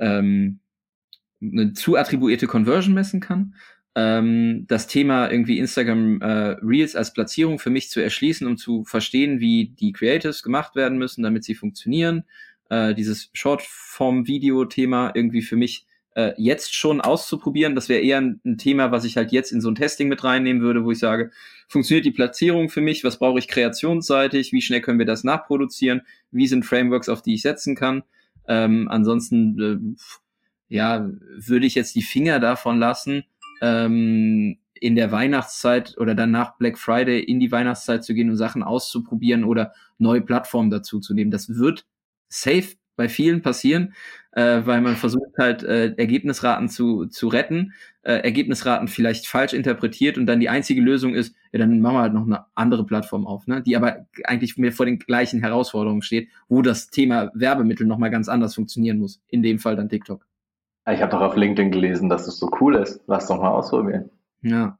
ähm, eine zu attribuierte Conversion messen kann. ähm, das Thema irgendwie Instagram äh, Reels als Platzierung für mich zu erschließen, um zu verstehen, wie die Creatives gemacht werden müssen, damit sie funktionieren. Äh, dieses Shortform-Video-Thema irgendwie für mich äh, jetzt schon auszuprobieren. Das wäre eher ein, ein, Thema, was ich halt jetzt in so ein Testing mit reinnehmen würde, wo ich sage, funktioniert die Platzierung für mich? Was brauche ich kreationsseitig? Wie schnell können wir das nachproduzieren? Wie sind Frameworks, auf die ich setzen kann? Ähm, ansonsten, äh, ja, würde ich jetzt die Finger davon lassen, ähm, in der Weihnachtszeit oder dann nach Black Friday in die Weihnachtszeit zu gehen und Sachen auszuprobieren oder neue Plattformen dazu zu nehmen. Das wird safe bei vielen passieren, äh, weil man versucht halt äh, Ergebnisraten zu, zu retten, äh, Ergebnisraten vielleicht falsch interpretiert und dann die einzige Lösung ist, ja, dann machen wir halt noch eine andere Plattform auf, ne? die aber eigentlich mir vor den gleichen Herausforderungen steht, wo das Thema Werbemittel nochmal ganz anders funktionieren muss. In dem Fall dann TikTok. Ich habe doch auf LinkedIn gelesen, dass es so cool ist. Lass doch mal ausprobieren. Ja.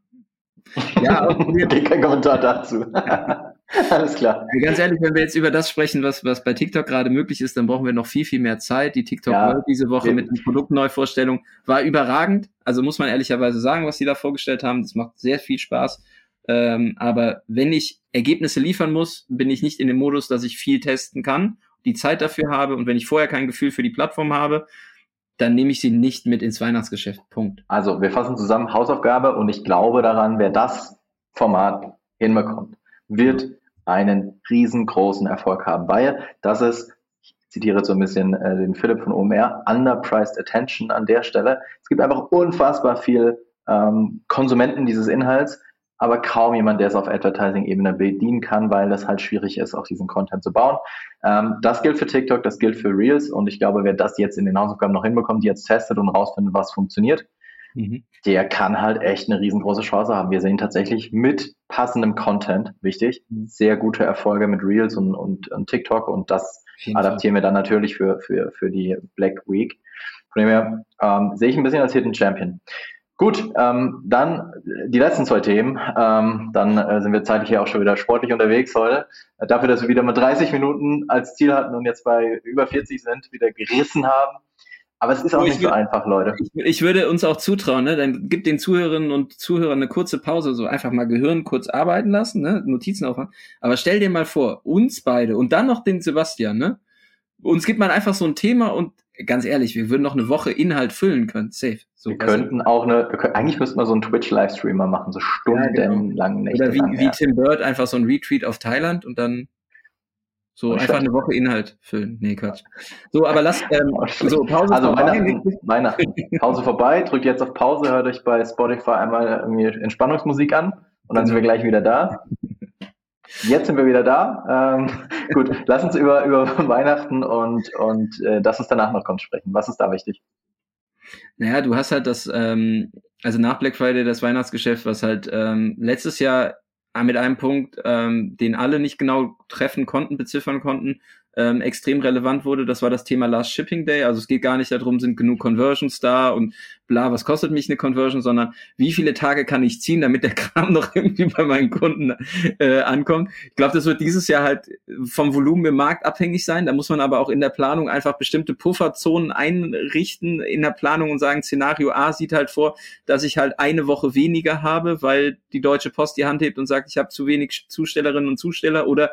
Ja, kein Kommentar dazu. Alles klar. Ganz ehrlich, wenn wir jetzt über das sprechen, was, was bei TikTok gerade möglich ist, dann brauchen wir noch viel, viel mehr Zeit. Die TikTok ja, diese Woche mit der Produktneuvorstellung war überragend. Also muss man ehrlicherweise sagen, was sie da vorgestellt haben. Das macht sehr viel Spaß. Ähm, aber wenn ich Ergebnisse liefern muss, bin ich nicht in dem Modus, dass ich viel testen kann, die Zeit dafür habe und wenn ich vorher kein Gefühl für die Plattform habe, dann nehme ich sie nicht mit ins Weihnachtsgeschäft. Punkt. Also wir fassen zusammen Hausaufgabe und ich glaube daran, wer das Format hinbekommt, wird einen riesengroßen Erfolg haben, weil das ist, ich zitiere so ein bisschen äh, den Philipp von OMR, underpriced attention an der Stelle. Es gibt einfach unfassbar viel ähm, Konsumenten dieses Inhalts, aber kaum jemand, der es auf Advertising-Ebene bedienen kann, weil es halt schwierig ist, auch diesen Content zu bauen. Ähm, das gilt für TikTok, das gilt für Reels und ich glaube, wer das jetzt in den Hausaufgaben noch hinbekommt, die jetzt testet und rausfindet, was funktioniert, mhm. der kann halt echt eine riesengroße Chance haben. Wir sehen tatsächlich mit passendem Content, wichtig, mhm. sehr gute Erfolge mit Reels und, und, und TikTok und das adaptieren wir dann natürlich für, für, für die Black Week. Von dem her ähm, sehe ich ein bisschen als Hidden Champion. Gut, ähm, dann die letzten zwei Themen. Ähm, dann äh, sind wir zeitlich ja auch schon wieder sportlich unterwegs heute. Äh, dafür, dass wir wieder mal 30 Minuten als Ziel hatten und jetzt bei über 40 sind, wieder gerissen haben. Aber es ist auch nicht will, so einfach, Leute. Ich, ich, würde uns auch zutrauen, ne? Dann gib den Zuhörerinnen und Zuhörern eine kurze Pause, so einfach mal Gehirn kurz arbeiten lassen, ne? Notizen aufmachen. Aber stell dir mal vor, uns beide und dann noch den Sebastian, ne? Uns gibt man einfach so ein Thema und ganz ehrlich, wir würden noch eine Woche Inhalt füllen können. Safe. So, wir könnten auch eine, können, eigentlich müssten wir so einen Twitch-Livestreamer machen, so stundenlang ja, genau. Nächte Oder wie, lang, wie ja. Tim Bird einfach so ein Retweet auf Thailand und dann so und einfach eine Woche Inhalt füllen. Nee, Quatsch. So, aber lass, ähm, so, Pause also vorbei. Weihnachten, Weihnachten. Pause vorbei, drückt jetzt auf Pause, hört euch bei Spotify einmal irgendwie Entspannungsmusik an und dann sind wir gleich wieder da. Jetzt sind wir wieder da. Ähm, gut, lass uns über, über Weihnachten und, und äh, das, was danach noch kommt, sprechen. Was ist da wichtig? Naja, du hast halt das, ähm, also nach Black Friday das Weihnachtsgeschäft, was halt ähm, letztes Jahr mit einem Punkt, ähm, den alle nicht genau treffen konnten, beziffern konnten, ähm, extrem relevant wurde. Das war das Thema Last Shipping Day. Also es geht gar nicht darum, sind genug Conversions da und bla, was kostet mich eine Conversion, sondern wie viele Tage kann ich ziehen, damit der Kram noch irgendwie bei meinen Kunden äh, ankommt. Ich glaube, das wird dieses Jahr halt vom Volumen im Markt abhängig sein. Da muss man aber auch in der Planung einfach bestimmte Pufferzonen einrichten in der Planung und sagen, Szenario A sieht halt vor, dass ich halt eine Woche weniger habe, weil die Deutsche Post die Hand hebt und sagt, ich habe zu wenig Zustellerinnen und Zusteller oder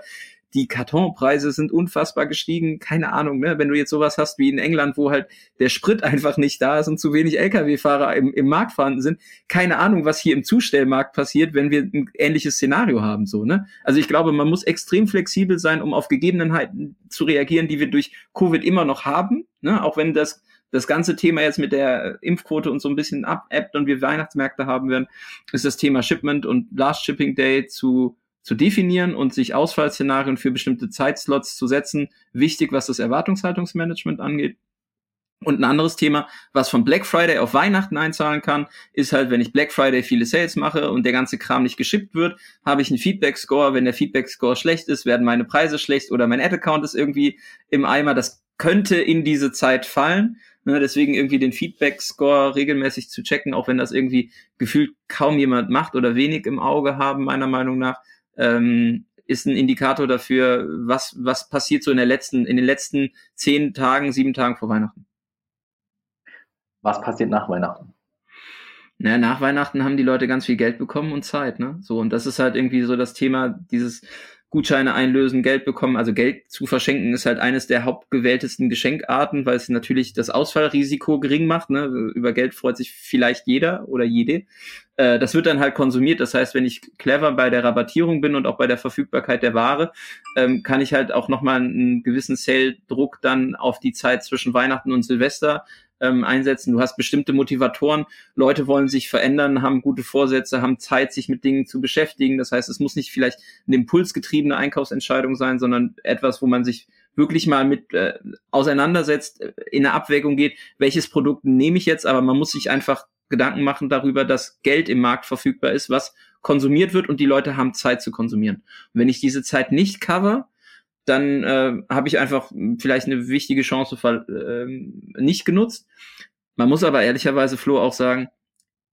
die Kartonpreise sind unfassbar gestiegen. Keine Ahnung, ne? wenn du jetzt sowas hast wie in England, wo halt der Sprit einfach nicht da ist und zu wenig Lkw-Fahrer im, im Markt vorhanden sind. Keine Ahnung, was hier im Zustellmarkt passiert, wenn wir ein ähnliches Szenario haben. So, ne? Also ich glaube, man muss extrem flexibel sein, um auf Gegebenheiten zu reagieren, die wir durch Covid immer noch haben. Ne? Auch wenn das das ganze Thema jetzt mit der Impfquote und so ein bisschen abebbt und wir Weihnachtsmärkte haben werden, ist das Thema Shipment und Last Shipping Day zu zu definieren und sich Ausfallszenarien für bestimmte Zeitslots zu setzen. Wichtig, was das Erwartungshaltungsmanagement angeht. Und ein anderes Thema, was von Black Friday auf Weihnachten einzahlen kann, ist halt, wenn ich Black Friday viele Sales mache und der ganze Kram nicht geschippt wird, habe ich einen Feedback-Score. Wenn der Feedback-Score schlecht ist, werden meine Preise schlecht oder mein Ad-Account ist irgendwie im Eimer. Das könnte in diese Zeit fallen. Ne, deswegen irgendwie den Feedback-Score regelmäßig zu checken, auch wenn das irgendwie gefühlt kaum jemand macht oder wenig im Auge haben, meiner Meinung nach ähm, ist ein Indikator dafür, was, was passiert so in der letzten, in den letzten zehn Tagen, sieben Tagen vor Weihnachten. Was passiert nach Weihnachten? naja, nach Weihnachten haben die Leute ganz viel Geld bekommen und Zeit, ne? So, und das ist halt irgendwie so das Thema, dieses Gutscheine einlösen, Geld bekommen. Also Geld zu verschenken ist halt eines der hauptgewähltesten Geschenkarten, weil es natürlich das Ausfallrisiko gering macht. Ne? Über Geld freut sich vielleicht jeder oder jede. Äh, das wird dann halt konsumiert. Das heißt, wenn ich clever bei der Rabattierung bin und auch bei der Verfügbarkeit der Ware, ähm, kann ich halt auch nochmal einen gewissen Sale-Druck dann auf die Zeit zwischen Weihnachten und Silvester ähm, einsetzen. Du hast bestimmte Motivatoren. Leute wollen sich verändern, haben gute Vorsätze, haben Zeit, sich mit Dingen zu beschäftigen. Das heißt, es muss nicht vielleicht eine impulsgetriebene Einkaufsentscheidung sein, sondern etwas, wo man sich wirklich mal mit äh, auseinandersetzt, äh, in eine Abwägung geht, welches Produkt nehme ich jetzt, aber man muss sich einfach Gedanken machen darüber, dass Geld im Markt verfügbar ist, was konsumiert wird und die Leute haben Zeit zu konsumieren. Und wenn ich diese Zeit nicht cover, dann äh, habe ich einfach vielleicht eine wichtige Chance äh, nicht genutzt. Man muss aber ehrlicherweise, Flo, auch sagen,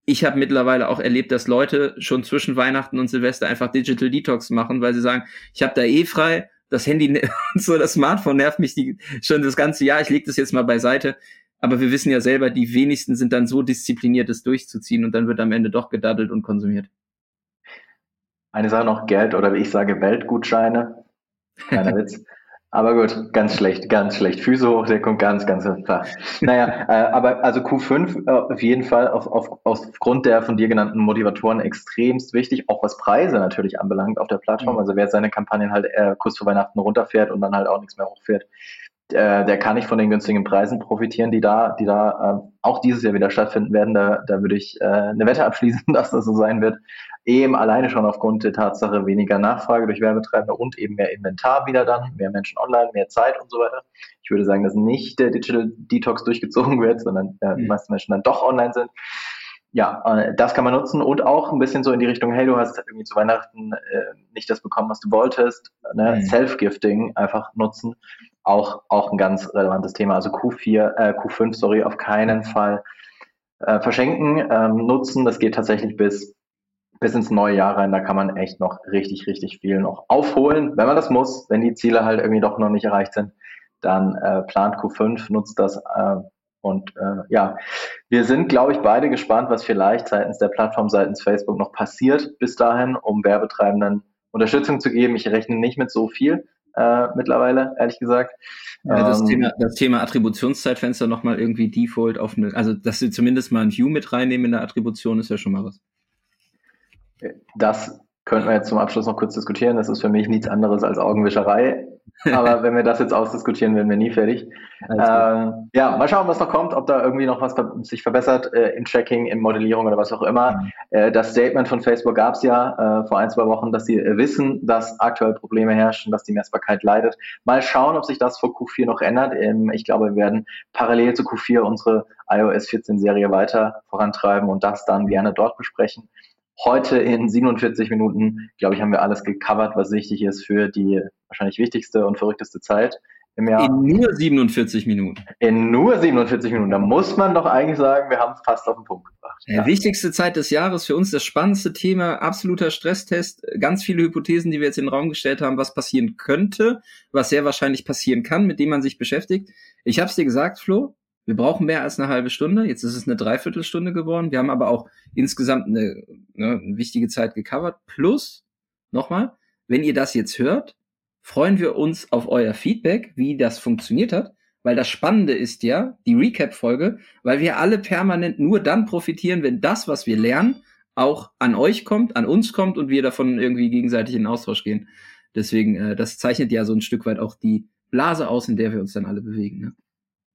ich habe mittlerweile auch erlebt, dass Leute schon zwischen Weihnachten und Silvester einfach Digital Detox machen, weil sie sagen, ich habe da eh frei, das Handy, so das Smartphone nervt mich die, schon das ganze Jahr, ich lege das jetzt mal beiseite. Aber wir wissen ja selber, die wenigsten sind dann so diszipliniert, es durchzuziehen und dann wird am Ende doch gedaddelt und konsumiert. Eine Sache noch, Geld oder wie ich sage, Weltgutscheine. Keiner Witz. Aber gut, ganz schlecht, ganz schlecht. Füße hoch, der kommt ganz, ganz flach. Naja, äh, aber also Q5 äh, auf jeden Fall auf, auf, aufgrund der von dir genannten Motivatoren extremst wichtig, auch was Preise natürlich anbelangt auf der Plattform. Mhm. Also wer seine Kampagnen halt äh, kurz vor Weihnachten runterfährt und dann halt auch nichts mehr hochfährt, äh, der kann nicht von den günstigen Preisen profitieren, die da, die da äh, auch dieses Jahr wieder stattfinden werden. Da, da würde ich äh, eine Wette abschließen, dass das so sein wird. Eben alleine schon aufgrund der Tatsache weniger Nachfrage durch Werbetreibende und eben mehr Inventar wieder dann, mehr Menschen online, mehr Zeit und so weiter. Ich würde sagen, dass nicht der Digital Detox durchgezogen wird, sondern äh, die mhm. meisten Menschen dann doch online sind. Ja, äh, das kann man nutzen und auch ein bisschen so in die Richtung, hey, du hast irgendwie zu Weihnachten äh, nicht das bekommen, was du wolltest. Ne? Mhm. Self-Gifting einfach nutzen auch, auch ein ganz relevantes Thema. Also Q4, äh, Q5, sorry, auf keinen Fall äh, verschenken, ähm, nutzen. Das geht tatsächlich bis, bis ins neue Jahr rein. Da kann man echt noch richtig, richtig viel noch aufholen, wenn man das muss. Wenn die Ziele halt irgendwie doch noch nicht erreicht sind, dann äh, plant Q5, nutzt das. Und äh, ja, wir sind, glaube ich, beide gespannt, was vielleicht seitens der Plattform, seitens Facebook noch passiert bis dahin, um Werbetreibenden Unterstützung zu geben. Ich rechne nicht mit so viel, äh, mittlerweile, ehrlich gesagt. Ja, das, ähm, Thema, das Thema Attributionszeitfenster nochmal irgendwie Default auf eine, also dass sie zumindest mal ein View mit reinnehmen in der Attribution, ist ja schon mal was. Das könnten wir jetzt zum Abschluss noch kurz diskutieren. Das ist für mich nichts anderes als Augenwischerei. Aber wenn wir das jetzt ausdiskutieren, werden wir nie fertig. Ähm, ja, mal schauen, was noch kommt, ob da irgendwie noch was sich verbessert äh, im Tracking, in Modellierung oder was auch immer. Mhm. Äh, das Statement von Facebook gab es ja äh, vor ein, zwei Wochen, dass sie äh, wissen, dass aktuell Probleme herrschen, dass die Messbarkeit leidet. Mal schauen, ob sich das vor Q4 noch ändert. Ähm, ich glaube, wir werden parallel zu Q4 unsere iOS 14 Serie weiter vorantreiben und das dann gerne dort besprechen. Heute in 47 Minuten, glaube ich, haben wir alles gecovert, was wichtig ist für die wahrscheinlich wichtigste und verrückteste Zeit im Jahr. In nur 47 Minuten. In nur 47 Minuten. Da muss man doch eigentlich sagen, wir haben es fast auf den Punkt gebracht. Ja. Wichtigste Zeit des Jahres für uns, das spannendste Thema, absoluter Stresstest, ganz viele Hypothesen, die wir jetzt in den Raum gestellt haben, was passieren könnte, was sehr wahrscheinlich passieren kann, mit dem man sich beschäftigt. Ich habe es dir gesagt, Flo, wir brauchen mehr als eine halbe Stunde. Jetzt ist es eine Dreiviertelstunde geworden. Wir haben aber auch insgesamt eine, ne, eine wichtige Zeit gecovert. Plus, nochmal, wenn ihr das jetzt hört, freuen wir uns auf euer Feedback, wie das funktioniert hat. Weil das Spannende ist ja, die Recap-Folge, weil wir alle permanent nur dann profitieren, wenn das, was wir lernen, auch an euch kommt, an uns kommt und wir davon irgendwie gegenseitig in Austausch gehen. Deswegen, äh, das zeichnet ja so ein Stück weit auch die Blase aus, in der wir uns dann alle bewegen. Ne?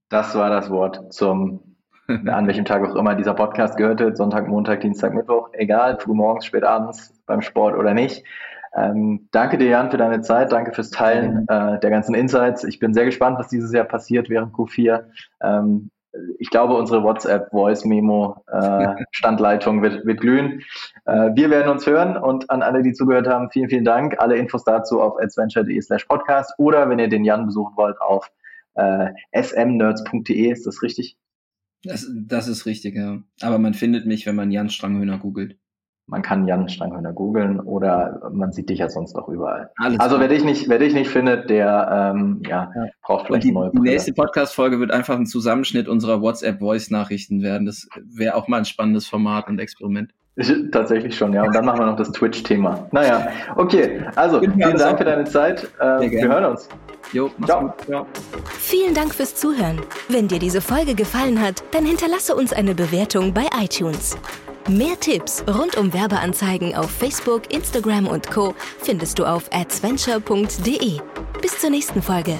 Das war das Wort zum, an welchem Tag auch immer dieser Podcast gehört wird, Sonntag, Montag, Dienstag, Mittwoch, egal, früh morgens, spät abends, beim Sport oder nicht. Ähm, danke dir, Jan, für deine Zeit. Danke fürs Teilen äh, der ganzen Insights. Ich bin sehr gespannt, was dieses Jahr passiert während Q4. Ähm, ich glaube, unsere WhatsApp-Voice-Memo-Standleitung äh, wird, wird glühen. Äh, wir werden uns hören und an alle, die zugehört haben, vielen, vielen Dank. Alle Infos dazu auf adventure.de slash podcast oder wenn ihr den Jan besuchen wollt, auf äh, smnerds.de, ist das richtig? Das, das ist richtig, ja. Aber man findet mich, wenn man Jan Stranghöhner googelt. man kann Jan Stranghöhner googeln oder man sieht dich ja sonst auch überall. Alles also wer dich nicht, wer dich nicht findet, der ähm, ja, ja, braucht vielleicht die, eine neue Die nächste Podcast-Folge wird einfach ein Zusammenschnitt unserer WhatsApp-Voice-Nachrichten werden. Das wäre auch mal ein spannendes Format und Experiment. Tatsächlich schon, ja. Und dann machen wir noch das Twitch-Thema. Naja, okay. Also, vielen Dank für deine Zeit. Äh, wir hören uns. Jo, mach's Ciao. gut. Ciao. Vielen Dank fürs Zuhören. Wenn dir diese Folge gefallen hat, dann hinterlasse uns eine Bewertung bei iTunes. Mehr Tipps rund um Werbeanzeigen auf Facebook, Instagram und Co. findest du auf adventure.de. Bis zur nächsten Folge.